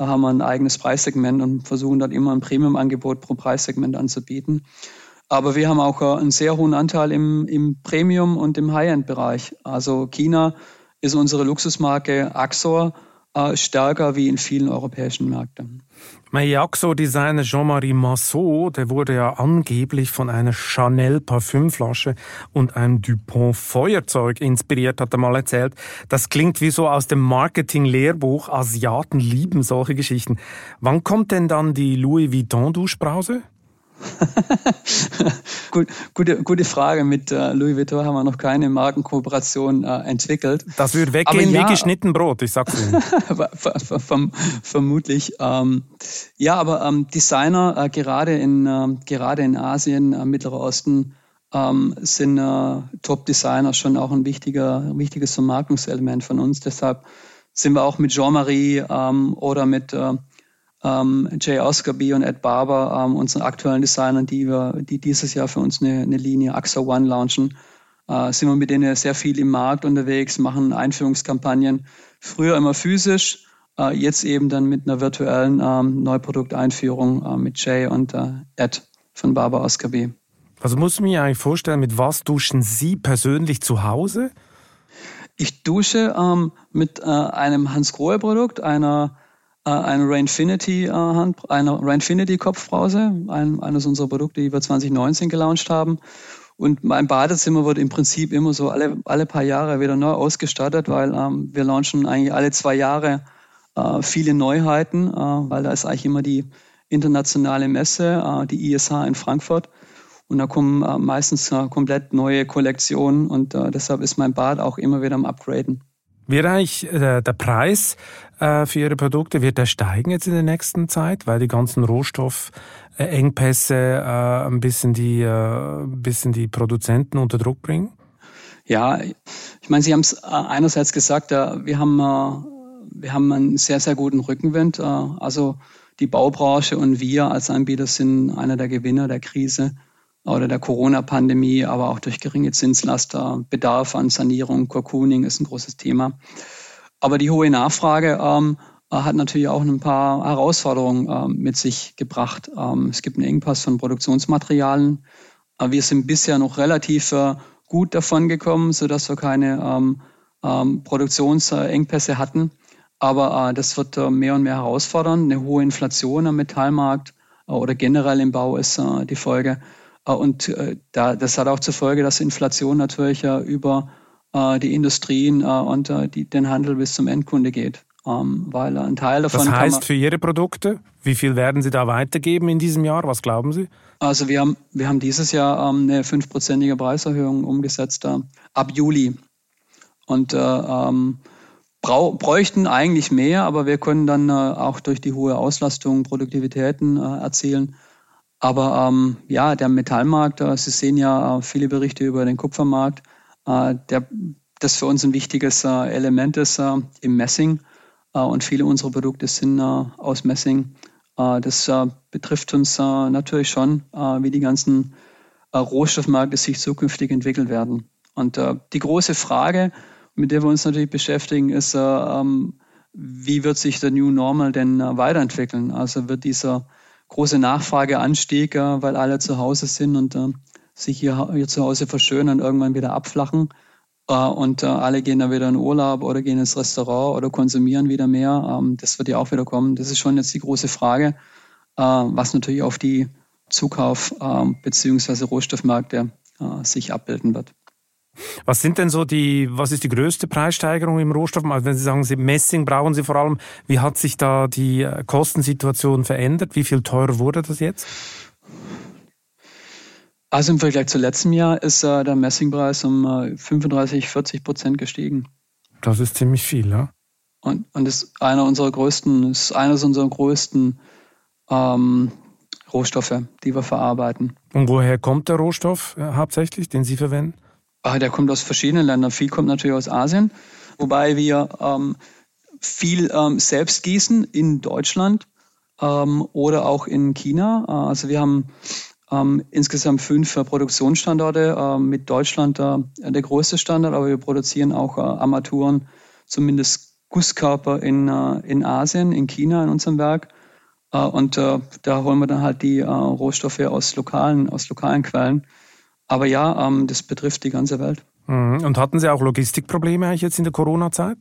haben wir ein eigenes Preissegment und versuchen dort immer ein Premium-Angebot pro Preissegment anzubieten. Aber wir haben auch äh, einen sehr hohen Anteil im, im Premium- und im High-End-Bereich. Also China ist unsere Luxusmarke Axor äh, stärker wie in vielen europäischen Märkten. Mein Yaxo-Designer Jean-Marie Massot, der wurde ja angeblich von einer Chanel Parfümflasche und einem Dupont Feuerzeug inspiriert, hat er mal erzählt. Das klingt wie so aus dem Marketing-Lehrbuch. Asiaten lieben solche Geschichten. Wann kommt denn dann die Louis Vuitton Duschbrause? Gut, gute, gute Frage. Mit äh, Louis Vuitton haben wir noch keine Markenkooperation äh, entwickelt. Das würde weggehen ja, wie geschnitten Brot, ich sag's Ihnen. verm vermutlich. Ähm, ja, aber ähm, Designer äh, gerade, in, äh, gerade in Asien, äh, Mittlerer Osten, ähm, sind äh, Top-Designer schon auch ein wichtiger, wichtiges Vermarktungselement von uns. Deshalb sind wir auch mit Jean-Marie ähm, oder mit äh, ähm, Jay Oscarby und Ed Barber, ähm, unseren aktuellen Designern, die wir, die dieses Jahr für uns eine, eine Linie AXA One launchen, äh, sind wir mit denen sehr viel im Markt unterwegs, machen Einführungskampagnen. Früher immer physisch, äh, jetzt eben dann mit einer virtuellen ähm, Neuprodukteinführung äh, mit Jay und äh, Ed von Barber Oscarby. Also muss ich mir eigentlich vorstellen, mit was duschen Sie persönlich zu Hause? Ich dusche ähm, mit äh, einem Hans-Grohe-Produkt, einer äh, eine Rainfinity äh, Hand, eine Rainfinity Kopfbrause, ein, eines unserer Produkte, die wir 2019 gelauncht haben. Und mein Badezimmer wird im Prinzip immer so alle, alle paar Jahre wieder neu ausgestattet, weil ähm, wir launchen eigentlich alle zwei Jahre äh, viele Neuheiten, äh, weil da ist eigentlich immer die internationale Messe, äh, die ISH in Frankfurt. Und da kommen äh, meistens äh, komplett neue Kollektionen und äh, deshalb ist mein Bad auch immer wieder am Upgraden. Wird eigentlich äh, der Preis äh, für Ihre Produkte, wird der steigen jetzt in der nächsten Zeit, weil die ganzen Rohstoffengpässe äh, ein bisschen die, ein bisschen die Produzenten unter Druck bringen? Ja, ich meine, Sie haben es einerseits gesagt, wir haben, wir haben einen sehr, sehr guten Rückenwind. Also die Baubranche und wir als Anbieter sind einer der Gewinner der Krise oder der Corona-Pandemie, aber auch durch geringe Zinslaster, Bedarf an Sanierung, Cocooning ist ein großes Thema. Aber die hohe Nachfrage ähm, hat natürlich auch ein paar Herausforderungen ähm, mit sich gebracht. Ähm, es gibt einen Engpass von Produktionsmaterialien. Äh, wir sind bisher noch relativ äh, gut davon gekommen, sodass wir keine ähm, ähm, Produktionsengpässe hatten. Aber äh, das wird äh, mehr und mehr herausfordern. Eine hohe Inflation am Metallmarkt oder generell im Bau ist die Folge. Und da, das hat auch zur Folge, dass Inflation natürlich über die Industrien und die, den Handel bis zum Endkunde geht. Ähm, weil ein Teil davon. Das heißt für Ihre Produkte, wie viel werden Sie da weitergeben in diesem Jahr? Was glauben Sie? Also wir haben, wir haben dieses Jahr ähm, eine fünfprozentige Preiserhöhung umgesetzt äh, ab Juli. Und äh, ähm, bräuchten eigentlich mehr, aber wir können dann äh, auch durch die hohe Auslastung Produktivitäten äh, erzielen. Aber ähm, ja, der Metallmarkt, äh, Sie sehen ja äh, viele Berichte über den Kupfermarkt, der, das für uns ein wichtiges Element ist im Messing. und viele unserer Produkte sind aus Messing. das betrifft uns natürlich schon, wie die ganzen Rohstoffmärkte sich zukünftig entwickeln werden. Und die große Frage, mit der wir uns natürlich beschäftigen, ist, äh, ähm, wie wird sich der New Normal denn äh, weiterentwickeln? Also wird dieser große Nachfrageanstieg, äh, weil alle zu Hause sind und sich hier, hier zu Hause verschönern, irgendwann wieder abflachen und alle gehen dann wieder in Urlaub oder gehen ins Restaurant oder konsumieren wieder mehr. Ähm, das wird ja auch wieder kommen. Das ist schon jetzt die große Frage, was natürlich auf die Zukauf- bzw. Rohstoffmärkte sich abbilden wird. Was sind denn so die, was ist die größte Preissteigerung im Rohstoff? Also wenn Sie sagen, Sie Messing brauchen Sie vor allem, wie hat sich da die äh, Kostensituation verändert? Wie viel teurer wurde das jetzt? Also im Vergleich zu letztem Jahr ist äh, der Messingpreis um äh, 35, 40 Prozent gestiegen. Das ist ziemlich viel, ja. Und, und ist einer unserer größten, ist eines unserer größten ähm, Rohstoffe, die wir verarbeiten. Und woher kommt der Rohstoff äh, hauptsächlich, den Sie verwenden? Ah, der kommt aus verschiedenen Ländern. Viel kommt natürlich aus Asien, wobei wir ähm, viel ähm, selbst gießen in Deutschland ähm, oder auch in China. Äh, also wir haben ähm, insgesamt fünf äh, Produktionsstandorte, äh, mit Deutschland äh, der größte Standard, aber wir produzieren auch äh, Armaturen, zumindest Gusskörper in, äh, in Asien, in China in unserem Werk. und da holen wir dann halt die Rohstoffe aus lokalen, aus lokalen Quellen. Aber ja, ähm, das betrifft die ganze Welt. Mhm. Und hatten Sie auch Logistikprobleme eigentlich jetzt in der Corona-Zeit?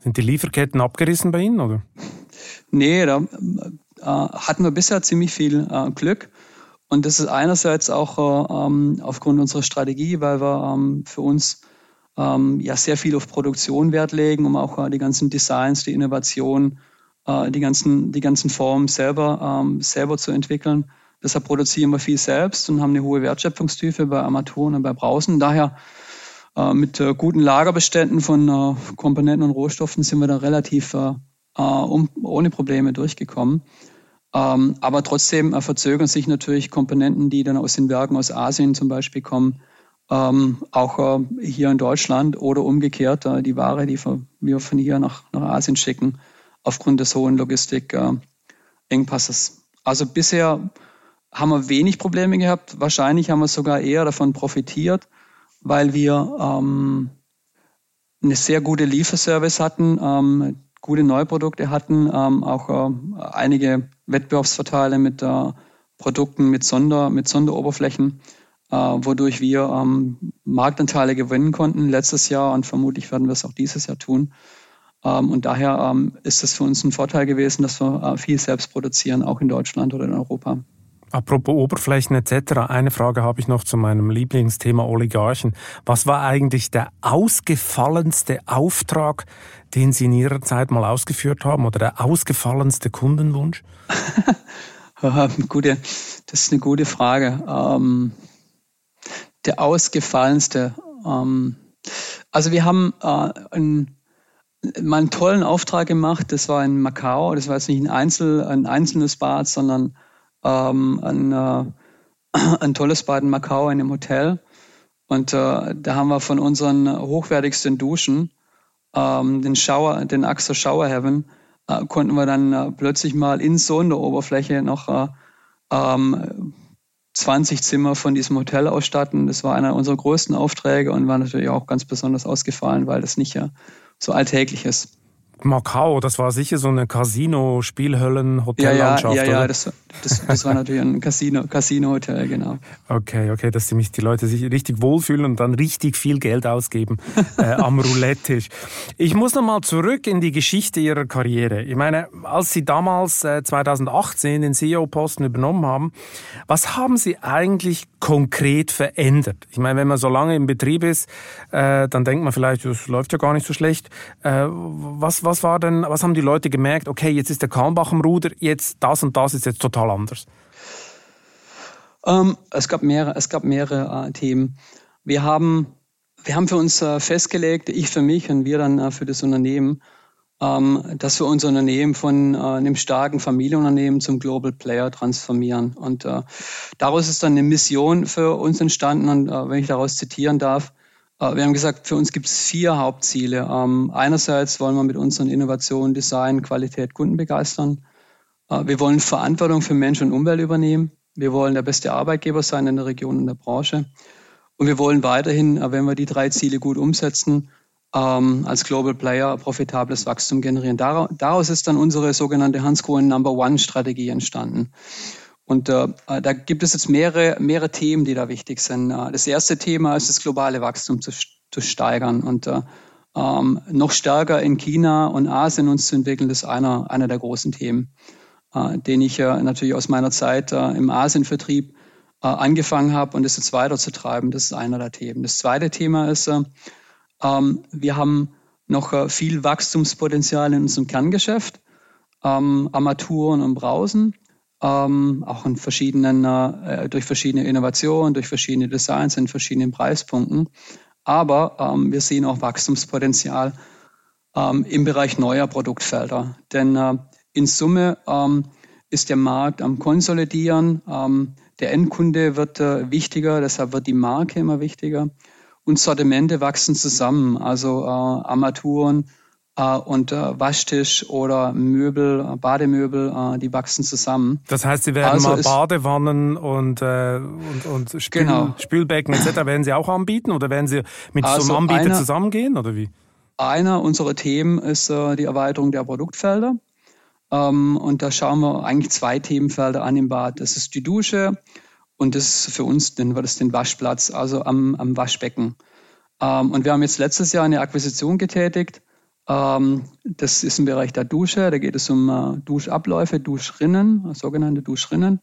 Sind die Lieferketten abgerissen bei Ihnen, oder? Nee, da äh, hatten wir bisher ziemlich viel äh, Glück. Und das ist einerseits auch äh, ähm, aufgrund unserer Strategie, weil wir ähm, für uns ähm, ja sehr viel auf Produktion Wert legen, um auch äh, die ganzen Designs, die Innovation, äh, die ganzen, die ganzen Formen selber, ähm, selber zu entwickeln. Deshalb produzieren wir viel selbst und haben eine hohe Wertschöpfungstiefe bei Armaturen und bei Brausen. Daher äh, mit äh, guten Lagerbeständen von äh, Komponenten und Rohstoffen sind wir da relativ äh, äh, um, ohne Probleme durchgekommen. Ähm, aber trotzdem äh, verzögern sich natürlich Komponenten, die dann aus den Werken aus Asien zum Beispiel kommen, ähm, auch hier in Deutschland oder umgekehrt die Ware, die wir von hier nach, nach Asien schicken, aufgrund des hohen Logistikengpasses. Also bisher haben wir wenig Probleme gehabt. Wahrscheinlich haben wir sogar eher davon profitiert, weil wir ähm, eine sehr gute Lieferservice hatten, ähm, gute Neuprodukte hatten, ähm, auch äh, einige Wettbewerbsvorteile mit äh, Produkten mit, Sonder, mit Sonderoberflächen, äh, wodurch wir ähm, Marktanteile gewinnen konnten letztes Jahr und vermutlich werden wir es auch dieses Jahr tun. Ähm, und daher ähm, ist es für uns ein Vorteil gewesen, dass wir äh, viel selbst produzieren, auch in Deutschland oder in Europa. Apropos Oberflächen etc., eine Frage habe ich noch zu meinem Lieblingsthema Oligarchen. Was war eigentlich der ausgefallenste Auftrag, den Sie in Ihrer Zeit mal ausgeführt haben oder der ausgefallenste Kundenwunsch? gute, das ist eine gute Frage. Ähm, der ausgefallenste. Ähm, also wir haben äh, einen, mal einen tollen Auftrag gemacht. Das war in Macau. Das war jetzt nicht ein, Einzel, ein einzelnes Bad, sondern ähm, ein, äh, ein tolles Bad in Macau in einem Hotel. Und äh, da haben wir von unseren hochwertigsten Duschen, ähm, den Shower, den Axo Shower Heaven, äh, konnten wir dann äh, plötzlich mal in so einer Oberfläche noch äh, ähm, 20 Zimmer von diesem Hotel ausstatten. Das war einer unserer größten Aufträge und war natürlich auch ganz besonders ausgefallen, weil das nicht ja so alltäglich ist. Macau, das war sicher so eine Casino, Spielhöllen, Hotellandschaft. Ja, ja, ja, ja das, das, das, war natürlich ein Casino, Casino-Hotel, genau. Okay, okay, dass die, die Leute sich richtig wohlfühlen und dann richtig viel Geld ausgeben äh, am Roulette-Tisch. Ich muss nochmal zurück in die Geschichte Ihrer Karriere. Ich meine, als Sie damals äh, 2018 den CEO-Posten übernommen haben, was haben Sie eigentlich konkret verändert? Ich meine, wenn man so lange im Betrieb ist, äh, dann denkt man vielleicht, das läuft ja gar nicht so schlecht. Äh, was, was war denn, was haben die Leute gemerkt? Okay, jetzt ist der Kalmbach am Ruder, jetzt das und das ist jetzt total anders. Ähm, es gab mehrere, es gab mehrere äh, Themen. Wir haben, wir haben für uns äh, festgelegt, ich für mich und wir dann äh, für das Unternehmen, ähm, dass wir unser Unternehmen von äh, einem starken Familienunternehmen zum Global Player transformieren. Und äh, daraus ist dann eine Mission für uns entstanden. Und äh, wenn ich daraus zitieren darf, wir haben gesagt, für uns gibt es vier Hauptziele. Ähm, einerseits wollen wir mit unseren Innovationen, Design, Qualität, Kunden begeistern. Äh, wir wollen Verantwortung für Mensch und Umwelt übernehmen. Wir wollen der beste Arbeitgeber sein in der Region und der Branche. Und wir wollen weiterhin, äh, wenn wir die drei Ziele gut umsetzen, ähm, als Global Player profitables Wachstum generieren. Daraus ist dann unsere sogenannte Hans Cohen Number One Strategie entstanden. Und äh, da gibt es jetzt mehrere, mehrere Themen, die da wichtig sind. Äh, das erste Thema ist das globale Wachstum zu, zu steigern und äh, ähm, noch stärker in China und Asien uns zu entwickeln, das ist einer, einer der großen Themen, äh, den ich äh, natürlich aus meiner Zeit äh, im Asienvertrieb äh, angefangen habe und das jetzt weiterzutreiben. Das ist einer der Themen. Das zweite Thema ist, äh, ähm, wir haben noch äh, viel Wachstumspotenzial in unserem Kerngeschäft, ähm, Armaturen und Brausen ähm, auch in verschiedenen, äh, durch verschiedene Innovationen, durch verschiedene Designs in verschiedenen Preispunkten. Aber ähm, wir sehen auch Wachstumspotenzial ähm, im Bereich neuer Produktfelder. Denn äh, in Summe ähm, ist der Markt am Konsolidieren. Ähm, der Endkunde wird äh, wichtiger, deshalb wird die Marke immer wichtiger. Und Sortimente wachsen zusammen, also äh, Armaturen, äh, und äh, Waschtisch oder Möbel, äh, Bademöbel, äh, die wachsen zusammen. Das heißt, sie werden also mal Badewannen und, äh, und, und Spül genau. Spülbecken etc. werden sie auch anbieten oder werden sie mit also so einem Anbieter einer, zusammengehen oder wie? Einer unserer Themen ist äh, die Erweiterung der Produktfelder. Ähm, und da schauen wir eigentlich zwei Themenfelder an im Bad. Das ist die Dusche und das ist für uns, dann wird es den Waschplatz, also am, am Waschbecken. Ähm, und wir haben jetzt letztes Jahr eine Akquisition getätigt das ist im Bereich der Dusche. Da geht es um äh, Duschabläufe, Duschrinnen, sogenannte Duschrinnen.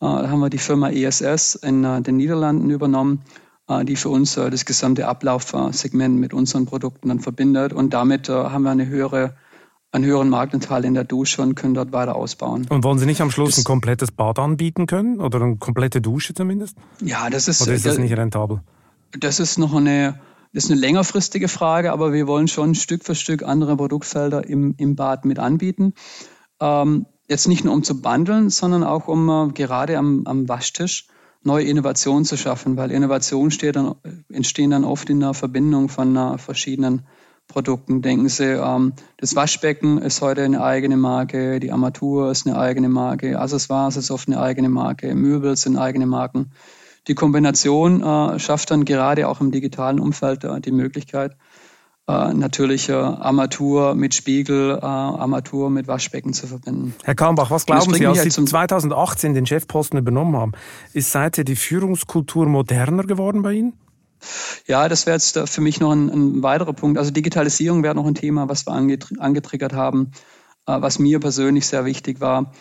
Äh, da haben wir die Firma ESS in äh, den Niederlanden übernommen, die für uns das gesamte Ablaufsegment mit unseren Produkten dann verbindet. Und damit haben wir eine höhere einen höheren Marktanteil in der Dusche und können dort weiter ausbauen. Und wollen Sie nicht am Schluss das, ein komplettes Bad anbieten können oder eine komplette Dusche zumindest? Ja, das ist. Oder ist das nicht rentabel? Das ist noch eine, ist eine längerfristige Frage, aber wir wollen schon Stück für Stück andere Produktfelder im, im Bad mit anbieten. Ähm, jetzt nicht nur um zu bundeln, sondern auch um äh, gerade am, am Waschtisch neue Innovationen zu schaffen, weil Innovationen dann, entstehen dann oft in der Verbindung von äh, verschiedenen Produkten. Denken Sie, ähm, das Waschbecken ist heute eine eigene Marke, die Armatur ist eine eigene Marke, Accessoires ist oft eine eigene Marke, Möbel sind eigene Marken. Die Kombination äh, schafft dann gerade auch im digitalen Umfeld äh, die Möglichkeit, äh, natürlich äh, Armatur mit Spiegel, äh, Armatur mit Waschbecken zu verbinden. Herr Kaumbach, was glauben Sie, als Sie 2018 den Chefposten übernommen haben, ist seither die Führungskultur moderner geworden bei Ihnen? Ja, das wäre jetzt für mich noch ein, ein, weiterer Punkt. Also Digitalisierung wäre noch ein Thema, was wir angetriggert haben, äh, was mir persönlich sehr wichtig war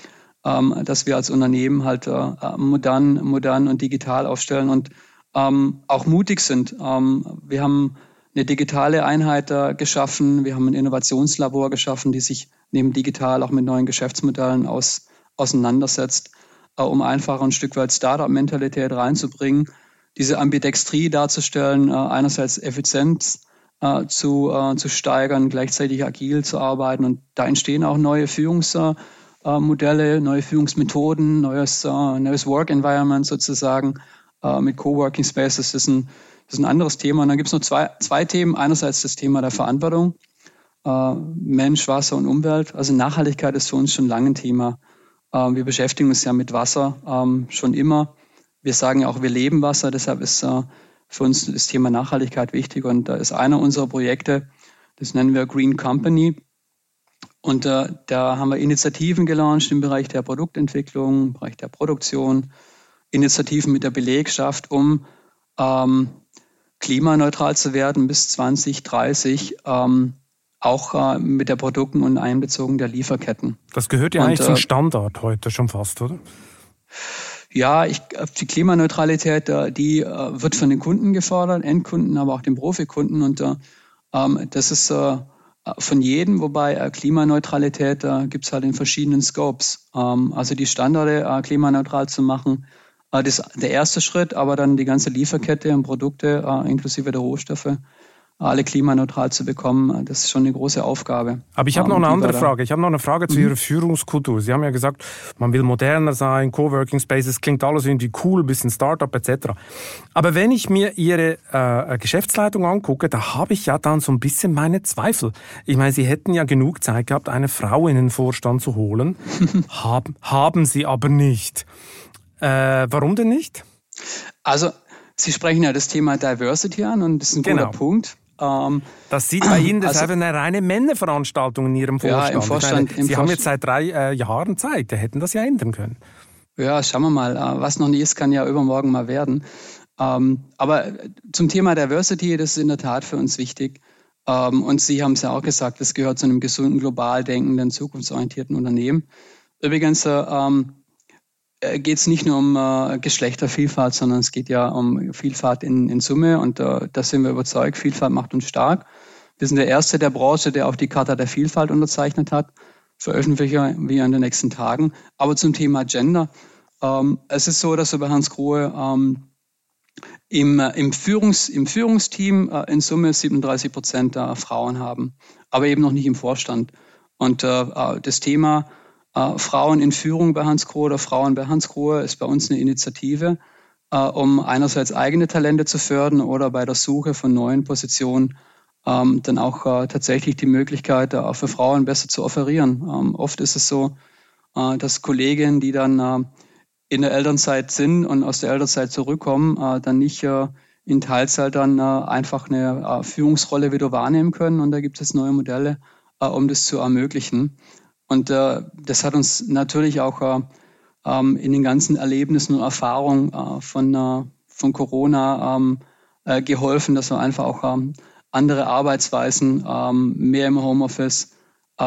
ähm, dass wir als Unternehmen halt äh, modern, modern und digital aufstellen und ähm, auch mutig sind. Ähm, wir haben eine digitale Einheit äh, geschaffen, wir haben ein Innovationslabor geschaffen, die sich neben digital auch mit neuen Geschäftsmodellen aus, auseinandersetzt, äh, um einfach ein Stück weit Startup-Mentalität reinzubringen, diese Ambidextrie darzustellen, äh, einerseits Effizienz äh, zu, äh, zu steigern, gleichzeitig agil zu arbeiten und da entstehen auch neue Führungs- äh, Modelle, neue Führungsmethoden, neues, äh, neues Work Environment sozusagen äh, mit Coworking Spaces. Das ist ein, ist ein anderes Thema. Und dann gibt es noch zwei, zwei Themen. Einerseits das Thema der Verantwortung. Äh, Mensch, Wasser und Umwelt. Also Nachhaltigkeit ist für uns schon lange ein Thema. Äh, wir beschäftigen uns ja mit Wasser ähm, schon immer. Wir sagen ja auch, wir leben Wasser. Deshalb ist äh, für uns das Thema Nachhaltigkeit wichtig. Und da ist einer unserer Projekte, das nennen wir Green Company. Und äh, da haben wir Initiativen gelauncht im Bereich der Produktentwicklung, im Bereich der Produktion, Initiativen mit der Belegschaft, um ähm, klimaneutral zu werden bis 2030, ähm, auch äh, mit der Produkten und Einbezogen der Lieferketten. Das gehört ja und, eigentlich zum äh, Standard heute schon fast, oder? Ja, ich, die Klimaneutralität, äh, die äh, wird von den Kunden gefordert, Endkunden, aber auch den Profikunden. Und äh, ähm, das ist äh, von jedem, wobei äh, Klimaneutralität äh, gibt es halt in verschiedenen Scopes. Ähm, also die Standarde äh, klimaneutral zu machen, äh, das ist der erste Schritt, aber dann die ganze Lieferkette und Produkte äh, inklusive der Rohstoffe alle klimaneutral zu bekommen, das ist schon eine große Aufgabe. Aber ich habe noch eine andere Frage. Ich habe noch eine Frage zu mhm. Ihrer Führungskultur. Sie haben ja gesagt, man will moderner sein, Coworking Spaces, klingt alles irgendwie cool, bisschen Startup etc. Aber wenn ich mir Ihre äh, Geschäftsleitung angucke, da habe ich ja dann so ein bisschen meine Zweifel. Ich meine, Sie hätten ja genug Zeit gehabt, eine Frau in den Vorstand zu holen. haben, haben Sie aber nicht. Äh, warum denn nicht? Also Sie sprechen ja das Thema Diversity an und das ist ein genau. guter Punkt. Ähm, das sieht bei Ihnen, das also, ist eine reine Männerveranstaltung in Ihrem Vorstand. Ja, im Vorstand meine, Sie im haben jetzt seit drei äh, Jahren Zeit, Sie hätten das ja ändern können. Ja, schauen wir mal. Äh, was noch nie ist, kann ja übermorgen mal werden. Ähm, aber zum Thema Diversity, das ist in der Tat für uns wichtig. Ähm, und Sie haben es ja auch gesagt, das gehört zu einem gesunden, global denkenden, zukunftsorientierten Unternehmen. Übrigens, äh, ähm, äh, geht es nicht nur um äh, Geschlechtervielfalt, sondern es geht ja um Vielfalt in, in Summe und äh, da sind wir überzeugt, Vielfalt macht uns stark. Wir sind der erste der Branche, der auch die Charta der Vielfalt unterzeichnet hat. Veröffentlichen wir in den nächsten Tagen. Aber zum Thema Gender. Ähm, es ist so, dass wir bei Hans Grohe ähm, im, äh, im, Führungs-, im Führungsteam äh, in Summe 37 Prozent Frauen haben, aber eben noch nicht im Vorstand. Und äh, äh das Thema äh, Frauen in Führung bei Hans Grohe oder Frauen bei Hans Grohe ist bei uns eine Initiative, äh, um einerseits eigene Talente zu fördern oder bei der Suche von neuen Positionen ähm, dann auch äh, tatsächlich die Möglichkeit äh, für Frauen besser zu offerieren. Ähm, oft ist es so, äh, dass Kolleginnen, die dann äh, in der Elternzeit sind und aus der Elternzeit zurückkommen, äh, dann nicht äh, in Teilzeit dann einfach eine Führungsrolle wieder wahrnehmen können. Und da gibt es neue Modelle, um das zu ermöglichen. Und äh, das hat uns natürlich auch äh, ähm, in den ganzen Erlebnissen und Erfahrungen äh, von, äh, von Corona ähm, äh, geholfen, dass wir einfach auch ähm, andere Arbeitsweisen, ähm, mehr im Homeoffice,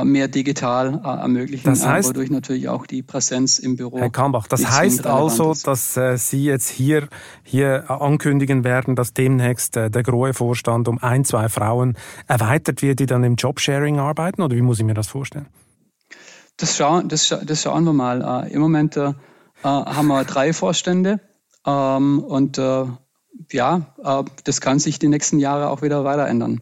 mehr digital ermöglichen, das heißt, wodurch natürlich auch die Präsenz im Büro. Herr Kambach, das heißt also, ist. dass äh, Sie jetzt hier, hier ankündigen werden, dass demnächst äh, der Grohe Vorstand um ein, zwei Frauen erweitert wird, die dann im Jobsharing arbeiten? Oder wie muss ich mir das vorstellen? Das, schauen, das, das schauen wir mal. Äh, Im Moment äh, äh, haben wir drei Vorstände ähm, und ja, äh, das kann sich die nächsten Jahre auch wieder weiter ändern.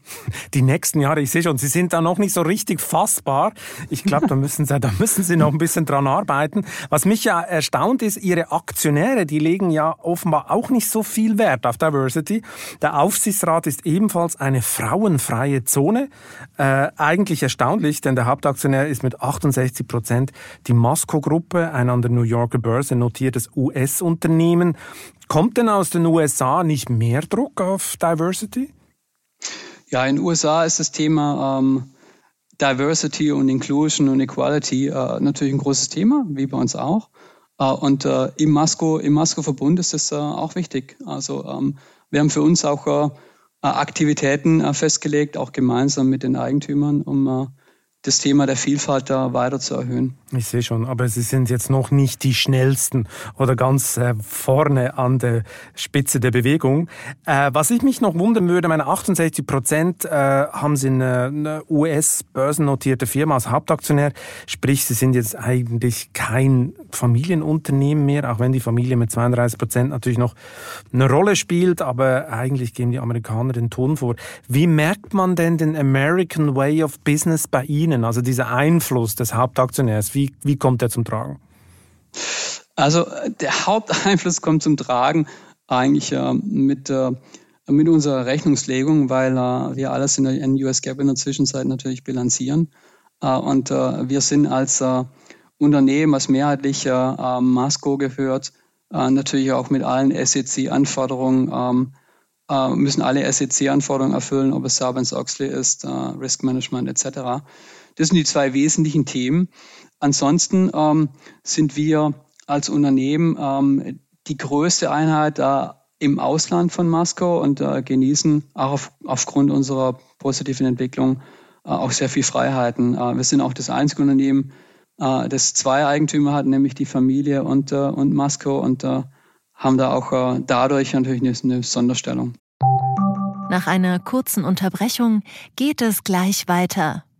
Die nächsten Jahre, ich sehe schon, Sie sind da noch nicht so richtig fassbar. Ich glaube, da müssen Sie, da müssen Sie noch ein bisschen dran arbeiten. Was mich ja erstaunt ist, Ihre Aktionäre, die legen ja offenbar auch nicht so viel Wert auf Diversity. Der Aufsichtsrat ist ebenfalls eine frauenfreie Zone. Äh, eigentlich erstaunlich, denn der Hauptaktionär ist mit 68 Prozent die Masco-Gruppe, ein an der New Yorker Börse notiertes US-Unternehmen. Kommt denn aus den USA nicht mehr Druck auf Diversity? Ja, in den USA ist das Thema ähm, Diversity und Inclusion und Equality äh, natürlich ein großes Thema, wie bei uns auch. Äh, und äh, im Masco, im Masco-Verbund ist das äh, auch wichtig. Also ähm, wir haben für uns auch äh, Aktivitäten äh, festgelegt, auch gemeinsam mit den Eigentümern, um das Thema der Vielfalt da weiter zu erhöhen. Ich sehe schon, aber Sie sind jetzt noch nicht die schnellsten oder ganz äh, vorne an der Spitze der Bewegung. Äh, was ich mich noch wundern würde, meine 68 Prozent äh, haben Sie eine, US-börsennotierte Firma als Hauptaktionär, sprich, Sie sind jetzt eigentlich kein Familienunternehmen mehr, auch wenn die Familie mit 32 Prozent natürlich noch eine Rolle spielt, aber eigentlich geben die Amerikaner den Ton vor. Wie merkt man denn den American Way of Business bei Ihnen? Ihnen, also dieser Einfluss des Hauptaktionärs, wie, wie kommt der zum Tragen? Also der Haupteinfluss kommt zum Tragen eigentlich äh, mit, äh, mit unserer Rechnungslegung, weil äh, wir alles in der US Gap in der Zwischenzeit natürlich bilanzieren. Äh, und äh, wir sind als äh, Unternehmen, was mehrheitlich Masco gehört, natürlich auch mit allen SEC-Anforderungen ähm, müssen alle SEC-Anforderungen erfüllen, ob es Sarbanes-Oxley ist, Risk Management etc. das sind die zwei wesentlichen Themen. Ansonsten ähm, sind wir als Unternehmen ähm, die größte Einheit äh, im Ausland von Masco und äh, genießen auch auf, aufgrund unserer positiven Entwicklung äh, auch sehr viel Freiheiten. Äh, wir sind auch das einzige Unternehmen, äh, das zwei Eigentümer hat, nämlich die Familie und, äh, und Masco und haben da auch dadurch natürlich eine, eine Sonderstellung. Nach einer kurzen Unterbrechung geht es gleich weiter.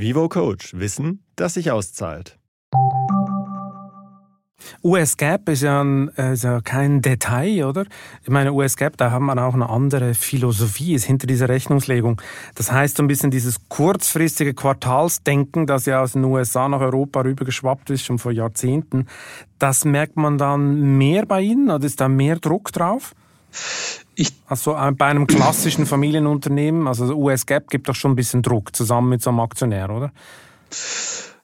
Vivo Coach. Wissen, das sich auszahlt. US-Gap ist, ja ist ja kein Detail, oder? Ich meine, US-Gap, da haben wir auch eine andere Philosophie ist hinter dieser Rechnungslegung. Das heißt so ein bisschen dieses kurzfristige Quartalsdenken, das ja aus den USA nach Europa rübergeschwappt ist, schon vor Jahrzehnten. Das merkt man dann mehr bei Ihnen oder ist da mehr Druck drauf? Ich also bei einem klassischen Familienunternehmen, also US-Gap gibt doch schon ein bisschen Druck zusammen mit so einem Aktionär, oder?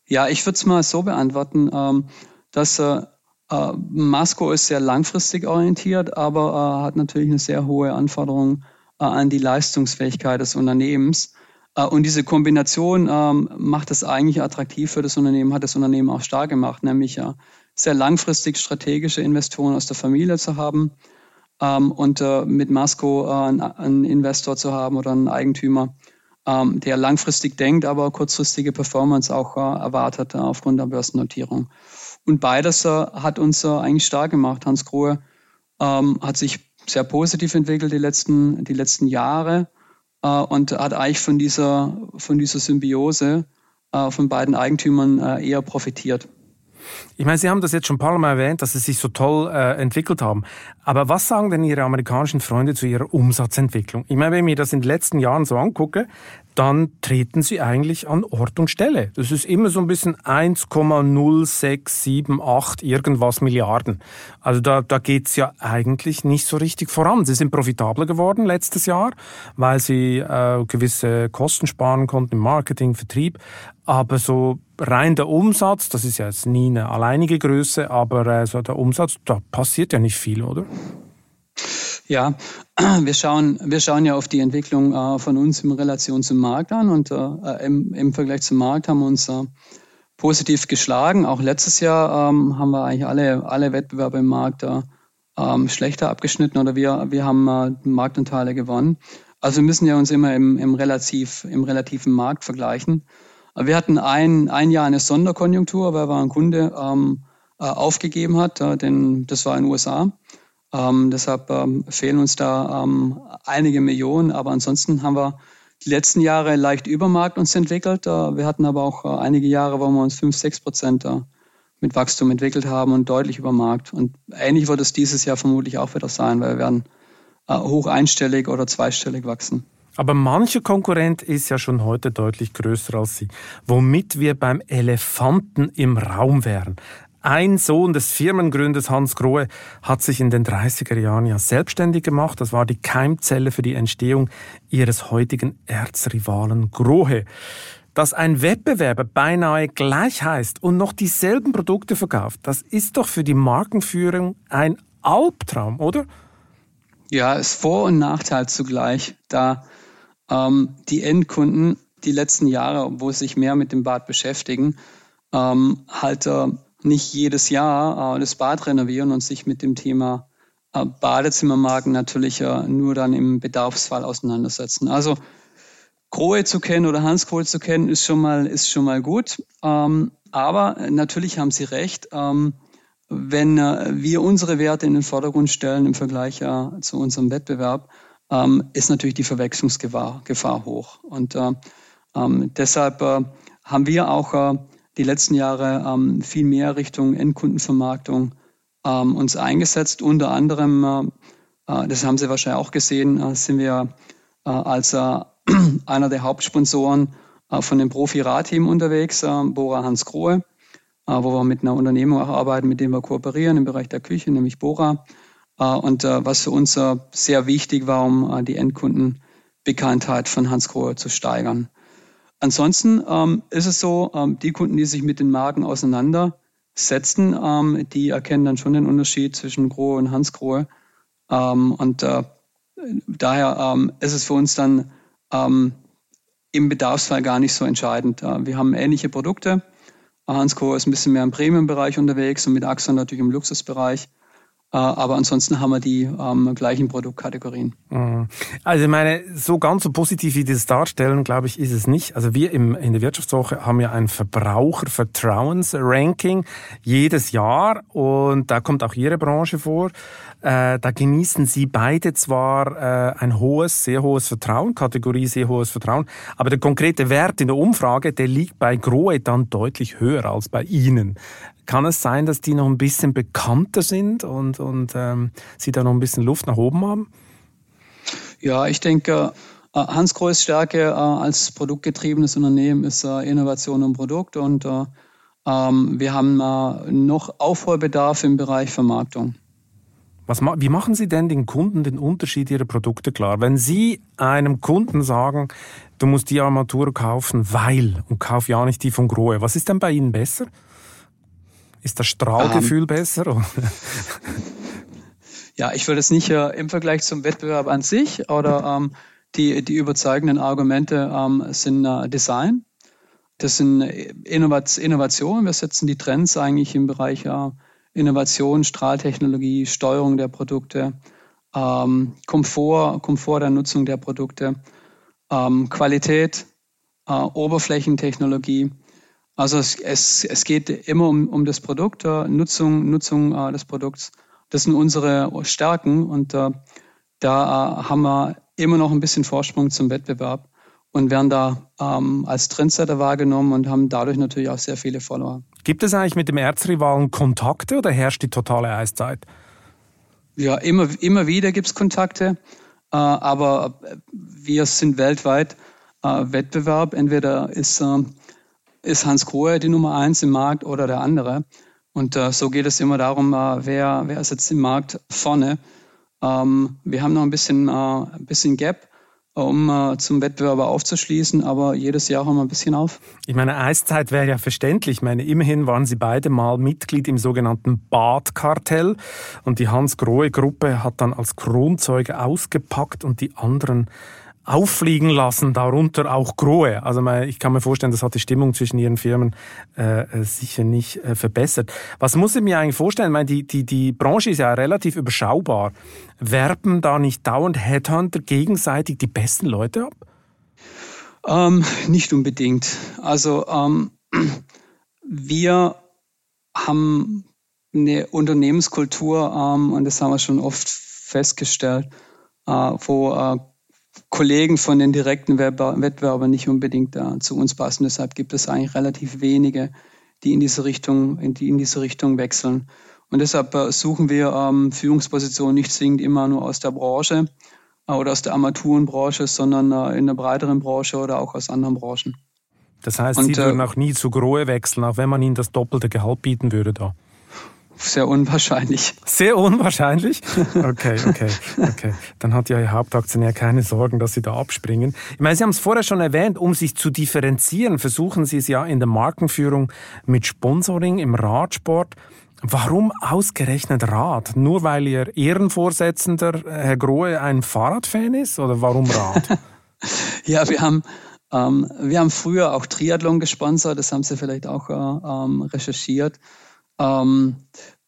Ja, ich würde es mal so beantworten. Ähm, dass äh, äh, Masco ist sehr langfristig orientiert, aber äh, hat natürlich eine sehr hohe Anforderung äh, an die Leistungsfähigkeit des Unternehmens. Äh, und diese Kombination ähm, macht es eigentlich attraktiv für das Unternehmen, hat das Unternehmen auch stark gemacht, nämlich ja sehr langfristig strategische Investoren aus der Familie zu haben ähm, und äh, mit Masco einen Investor zu haben oder einen Eigentümer, ähm, der langfristig denkt, aber kurzfristige Performance auch erwartet aufgrund der Börsennotierung. Und beides äh, hat uns äh, eigentlich stark gemacht. Hans Grohe ähm, hat sich sehr positiv entwickelt die letzten, die letzten Jahre äh, und hat eigentlich von dieser, von dieser Symbiose äh, von beiden Eigentümern äh, eher profitiert. Ich meine, Sie haben das jetzt schon ein paar Mal erwähnt, dass Sie sich so toll äh, entwickelt haben. Aber was sagen denn Ihre amerikanischen Freunde zu Ihrer Umsatzentwicklung? Ich meine, wenn ich mir das in den letzten Jahren so angucke, dann treten Sie eigentlich an Ort und Stelle. Das ist immer so ein bisschen 1,0678 irgendwas Milliarden. Also da, da geht's ja eigentlich nicht so richtig voran. Sie sind profitabler geworden letztes Jahr, weil Sie äh, gewisse Kosten sparen konnten im Marketing, Vertrieb. Aber so rein der Umsatz, das ist ja jetzt nie eine alleinige Größe, aber äh, so der Umsatz, da passiert ja nicht viel, oder? Ja, wir schauen, wir schauen ja auf die Entwicklung äh, von uns in Relation zum Markt an und äh, im, im, Vergleich zum Markt haben wir uns äh, positiv geschlagen. Auch letztes Jahr ähm, haben wir eigentlich alle, alle Wettbewerbe im Markt äh, ähm, schlechter abgeschnitten oder wir, wir haben äh, Marktanteile gewonnen. Also wir müssen ja uns immer im, im, relativ, im relativen Markt vergleichen. Wir hatten ein, ein Jahr eine Sonderkonjunktur, weil wir ein Kunde ähm, äh, aufgegeben hat, äh, denn das war in den USA. Ähm, deshalb ähm, fehlen uns da ähm, einige Millionen, aber ansonsten haben wir die letzten Jahre leicht über Markt uns entwickelt. Äh, wir hatten aber auch äh, einige Jahre, wo wir uns 5, 6 Prozent äh, mit Wachstum entwickelt haben und deutlich über Markt. Und ähnlich wird es dieses Jahr vermutlich auch wieder sein, weil wir werden äh, hoch einstellig oder zweistellig wachsen. Aber mancher Konkurrent ist ja schon heute deutlich größer als sie, womit wir beim Elefanten im Raum wären. Ein Sohn des Firmengründers Hans Grohe hat sich in den 30er Jahren ja selbstständig gemacht. Das war die Keimzelle für die Entstehung ihres heutigen Erzrivalen Grohe. Dass ein Wettbewerber beinahe gleich heißt und noch dieselben Produkte verkauft, das ist doch für die Markenführung ein Albtraum, oder? Ja, ist Vor- und Nachteil zugleich, da ähm, die Endkunden die letzten Jahre, wo sie sich mehr mit dem Bad beschäftigen, ähm, halt äh, nicht jedes Jahr äh, das Bad renovieren und sich mit dem Thema äh, Badezimmermarken natürlich äh, nur dann im Bedarfsfall auseinandersetzen. Also Grohe zu kennen oder Hans Grohe zu kennen, ist schon mal, ist schon mal gut. Ähm, aber natürlich haben Sie recht. Ähm, wenn äh, wir unsere Werte in den Vordergrund stellen im Vergleich äh, zu unserem Wettbewerb, ähm, ist natürlich die Verwechslungsgefahr Gefahr hoch. Und äh, ähm, deshalb äh, haben wir auch äh, die letzten Jahre ähm, viel mehr Richtung Endkundenvermarktung ähm, uns eingesetzt. Unter anderem, das haben Sie wahrscheinlich auch gesehen, sind wir als einer der Hauptsponsoren von dem Profi-Radteam unterwegs, Bora Hans Grohe, wo wir mit einer Unternehmung auch arbeiten, mit dem wir kooperieren im Bereich der Küche, nämlich Bora. Und was für uns sehr wichtig war, um die Endkundenbekanntheit von Hans Grohe zu steigern. Ansonsten ähm, ist es so, ähm, die Kunden, die sich mit den Marken auseinandersetzen, ähm, die erkennen dann schon den Unterschied zwischen Grohe und Hans Grohe. Und äh, daher ist es für uns dann im Bedarfsfall gar nicht so entscheidend. Äh, wir haben ähnliche Produkte. Hans Grohe ist ein bisschen mehr im Premium-Bereich unterwegs und mit Axon natürlich im Luxusbereich. Äh, aber ansonsten haben wir die ähm, gleichen Produktkategorien. Mhm. Also ich meine, so ganz so positiv wie das darstellen, glaube ich, ist es nicht. Also wir im, in der Wirtschaftswoche haben ja ein Verbrauchervertrauensranking jedes Jahr und da kommt auch Ihre Branche vor. Äh, da genießen Sie beide zwar äh, ein hohes, sehr hohes Vertrauen, Kategorie sehr hohes Vertrauen, aber der konkrete Wert in der Umfrage, der liegt bei Grohe dann deutlich höher als bei Ihnen. Kann es sein, dass die noch ein bisschen bekannter sind und, und ähm, sie da noch ein bisschen Luft nach oben haben? Ja, ich denke, äh, Hans Groß Stärke äh, als produktgetriebenes Unternehmen ist äh, Innovation und Produkt und ähm, wir haben noch Aufholbedarf im Bereich Vermarktung. Was, wie machen Sie denn den Kunden den Unterschied Ihrer Produkte klar? Wenn Sie einem Kunden sagen, du musst die Armatur kaufen, weil, und kauf ja nicht die von Grohe, was ist denn bei Ihnen besser? Ist das Strahlgefühl ähm. besser? ja, ich würde es nicht äh, im Vergleich zum Wettbewerb an sich oder ähm, die, die überzeugenden Argumente ähm, sind äh, Design. Das sind Innovat Innovationen. Wir setzen die Trends eigentlich im Bereich äh, Innovation, Strahltechnologie, Steuerung der Produkte, ähm, Komfort, Komfort der Nutzung der Produkte, ähm, Qualität, äh, Oberflächentechnologie. Also es, es, es geht immer um, um das Produkt, äh, Nutzung, Nutzung äh, des Produkts. Das sind unsere Stärken und äh, da äh, haben wir immer noch ein bisschen Vorsprung zum Wettbewerb und werden da ähm, als Trendsetter wahrgenommen und haben dadurch natürlich auch sehr viele Follower. Gibt es eigentlich mit dem Erzrivalen Kontakte oder herrscht die totale Eiszeit? Ja, immer, immer wieder gibt es Kontakte, äh, aber wir sind weltweit äh, Wettbewerb. Entweder ist äh, ist Hans Grohe die Nummer eins im Markt oder der andere. Und äh, so geht es immer darum, äh, wer, wer ist jetzt im Markt vorne. Ähm, wir haben noch ein bisschen, äh, bisschen Gap, um äh, zum Wettbewerber aufzuschließen, aber jedes Jahr haben wir ein bisschen auf. Ich meine, Eiszeit wäre ja verständlich. Ich meine, immerhin waren Sie beide mal Mitglied im sogenannten Badkartell und die Hans-Grohe-Gruppe hat dann als Kronzeuge ausgepackt und die anderen auffliegen lassen, darunter auch Grohe. Also ich kann mir vorstellen, das hat die Stimmung zwischen ihren Firmen äh, äh, sicher nicht äh, verbessert. Was muss ich mir eigentlich vorstellen? Ich meine, die, die, die Branche ist ja relativ überschaubar. Werben da nicht dauernd Headhunter gegenseitig die besten Leute ab? Ähm, nicht unbedingt. Also ähm, wir haben eine Unternehmenskultur, ähm, und das haben wir schon oft festgestellt, äh, wo äh, Kollegen von den direkten Wettbewerbern nicht unbedingt äh, zu uns passen. Deshalb gibt es eigentlich relativ wenige, die in diese Richtung, in die in diese Richtung wechseln. Und deshalb äh, suchen wir ähm, Führungspositionen nicht zwingend immer nur aus der Branche äh, oder aus der Armaturenbranche, sondern äh, in der breiteren Branche oder auch aus anderen Branchen. Das heißt, Und, Sie würden äh, auch nie zu Grohe wechseln, auch wenn man Ihnen das doppelte Gehalt bieten würde da? Sehr unwahrscheinlich. Sehr unwahrscheinlich? Okay, okay, okay. Dann hat ja Ihr Hauptaktionär keine Sorgen, dass Sie da abspringen. Ich meine, Sie haben es vorher schon erwähnt, um sich zu differenzieren, versuchen Sie es ja in der Markenführung mit Sponsoring im Radsport. Warum ausgerechnet Rad? Nur weil Ihr Ehrenvorsitzender, Herr Grohe, ein Fahrradfan ist? Oder warum Rad? ja, wir haben, ähm, wir haben früher auch Triathlon gesponsert, das haben Sie vielleicht auch äh, ähm, recherchiert. Ähm,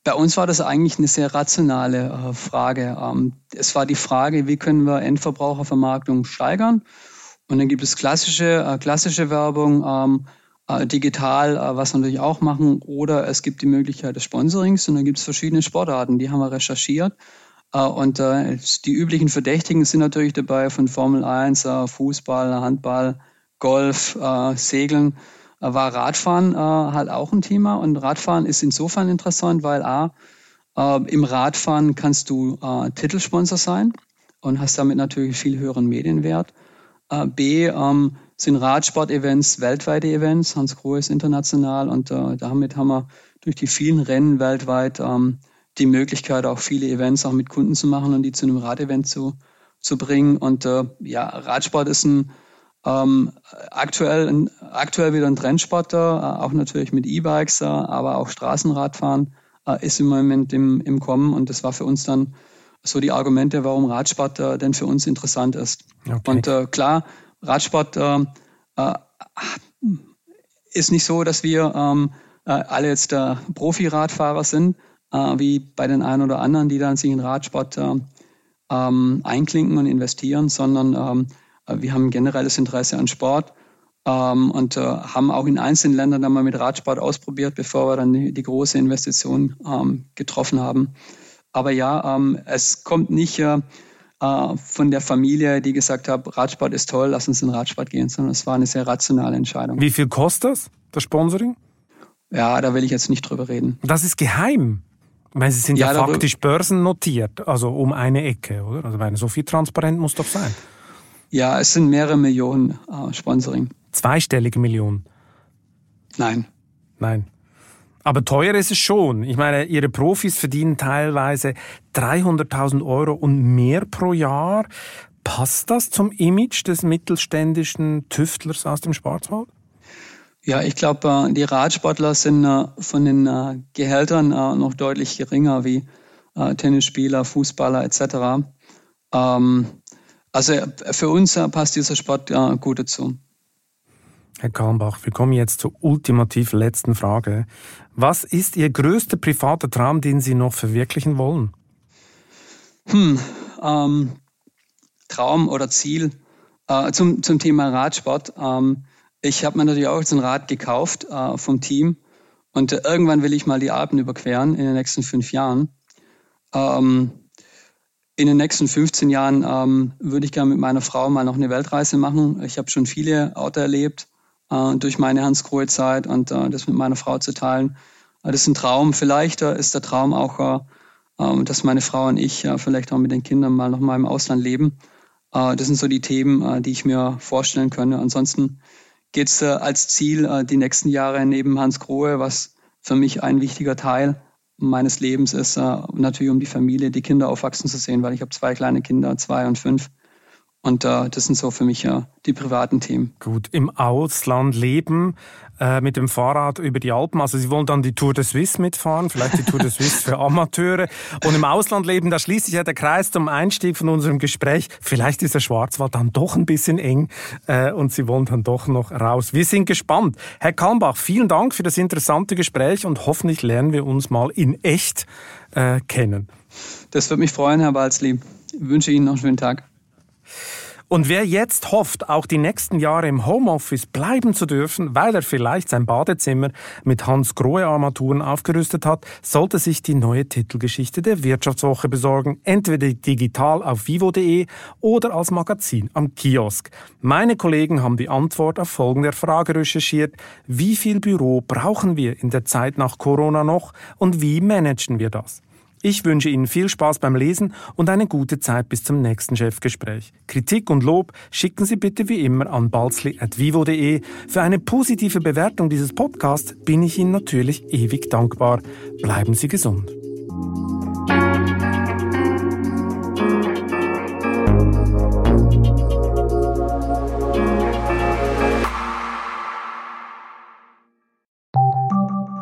bei uns war das eigentlich eine sehr rationale äh, Frage. Ähm, es war die Frage, wie können wir Endverbrauchervermarktung steigern? Und dann gibt es klassische, äh, klassische Werbung, ähm, äh, digital, äh, was wir natürlich auch machen, oder es gibt die Möglichkeit des Sponsorings und dann gibt es verschiedene Sportarten, die haben wir recherchiert. Äh, und äh, die üblichen Verdächtigen sind natürlich dabei von Formel 1, Fußball, Handball, Golf, Segeln war Radfahren äh, halt auch ein Thema. Und Radfahren ist insofern interessant, weil A, äh, im Radfahren kannst du äh, Titelsponsor sein und hast damit natürlich viel höheren Medienwert. Äh, B ähm, sind Radsport-Events weltweite Events. Hans Grohe ist international und äh, damit haben wir durch die vielen Rennen weltweit ähm, die Möglichkeit, auch viele Events auch mit Kunden zu machen und die zu einem Radevent zu, zu bringen. Und äh, ja, Radsport ist ein ähm, aktuell, aktuell wieder ein Trendsport, äh, auch natürlich mit E-Bikes, äh, aber auch Straßenradfahren äh, ist im Moment im, im Kommen. Und das war für uns dann so die Argumente, warum Radsport äh, denn für uns interessant ist. Okay. Und äh, klar, Radsport äh, ist nicht so, dass wir ähm, äh, alle jetzt äh, Profi-Radfahrer sind, wie bei den einen oder anderen, die dann sich in Radsport äh, ähm, einklinken und investieren, sondern ähm, äh, wir haben ein generelles Interesse an Sport ähm, und äh, haben auch in einzelnen Ländern dann mal mit Radsport ausprobiert, bevor wir dann die, die große Investition ähm, getroffen haben. Aber ja, ähm, es kommt nicht äh, äh, von der Familie, die gesagt hat, Radsport ist toll, lass uns in Radsport gehen, sondern es war eine sehr rationale Entscheidung. Wie viel kostet das, das Sponsoring? Ja, da will ich jetzt nicht drüber reden. Das ist geheim. Ich meine, Sie sind ja, ja faktisch börsennotiert, also um eine Ecke, oder? Also meine, so viel transparent muss doch sein. Ja, es sind mehrere Millionen äh, Sponsoring. Zweistellige Millionen? Nein. Nein. Aber teuer ist es schon. Ich meine, Ihre Profis verdienen teilweise 300.000 Euro und mehr pro Jahr. Passt das zum Image des mittelständischen Tüftlers aus dem Schwarzwald? Ja, ich glaube, äh, die Radsportler sind äh, von den äh, Gehältern noch deutlich geringer wie Tennisspieler, Fußballer etc. Ähm, also für uns passt dieser Sport gut dazu. Herr Kalmbach, wir kommen jetzt zur ultimativ letzten Frage. Was ist Ihr größter privater Traum, den Sie noch verwirklichen wollen? Hm, ähm, Traum oder Ziel äh, zum, zum Thema Radsport. Ähm, ich habe mir natürlich auch so ein Rad gekauft äh, vom Team und äh, irgendwann will ich mal die Alpen überqueren in den nächsten fünf Jahren. Ähm, in den nächsten 15 Jahren ähm, würde ich gerne mit meiner Frau mal noch eine Weltreise machen. Ich habe schon viele Orte erlebt äh, durch meine Hans-Grohe-Zeit und äh, das mit meiner Frau zu teilen. Äh, das ist ein Traum. Vielleicht äh, ist der Traum auch, äh, ähm, dass meine Frau und ich vielleicht auch mit den Kindern mal noch mal im Ausland leben. das sind so die Themen, die ich mir vorstellen könnte. Ansonsten geht es als Ziel die nächsten Jahre neben Hans Grohe, was für mich ein wichtiger Teil meines Lebens ist, natürlich um die Familie, die Kinder aufwachsen zu sehen, weil ich habe zwei kleine Kinder, zwei und fünf. Und äh, das sind so für mich ja die privaten Themen. Gut, im Ausland leben äh, mit dem Fahrrad über die Alpen. Also Sie wollen dann die Tour de Suisse mitfahren, vielleicht die Tour de Suisse für Amateure. Und im Ausland leben, da schließt sich ja der Kreis zum Einstieg von unserem Gespräch. Vielleicht ist der Schwarzwald dann doch ein bisschen eng äh, und Sie wollen dann doch noch raus. Wir sind gespannt. Herr Kalmbach, vielen Dank für das interessante Gespräch und hoffentlich lernen wir uns mal in echt äh, kennen. Das würde mich freuen, Herr Balzli. Ich wünsche Ihnen noch einen schönen Tag. Und wer jetzt hofft, auch die nächsten Jahre im Homeoffice bleiben zu dürfen, weil er vielleicht sein Badezimmer mit Hans Grohe Armaturen aufgerüstet hat, sollte sich die neue Titelgeschichte der Wirtschaftswoche besorgen, entweder digital auf vivo.de oder als Magazin am Kiosk. Meine Kollegen haben die Antwort auf folgende Frage recherchiert. Wie viel Büro brauchen wir in der Zeit nach Corona noch und wie managen wir das? Ich wünsche Ihnen viel Spaß beim Lesen und eine gute Zeit bis zum nächsten Chefgespräch. Kritik und Lob schicken Sie bitte wie immer an balzli.vivo.de. Für eine positive Bewertung dieses Podcasts bin ich Ihnen natürlich ewig dankbar. Bleiben Sie gesund.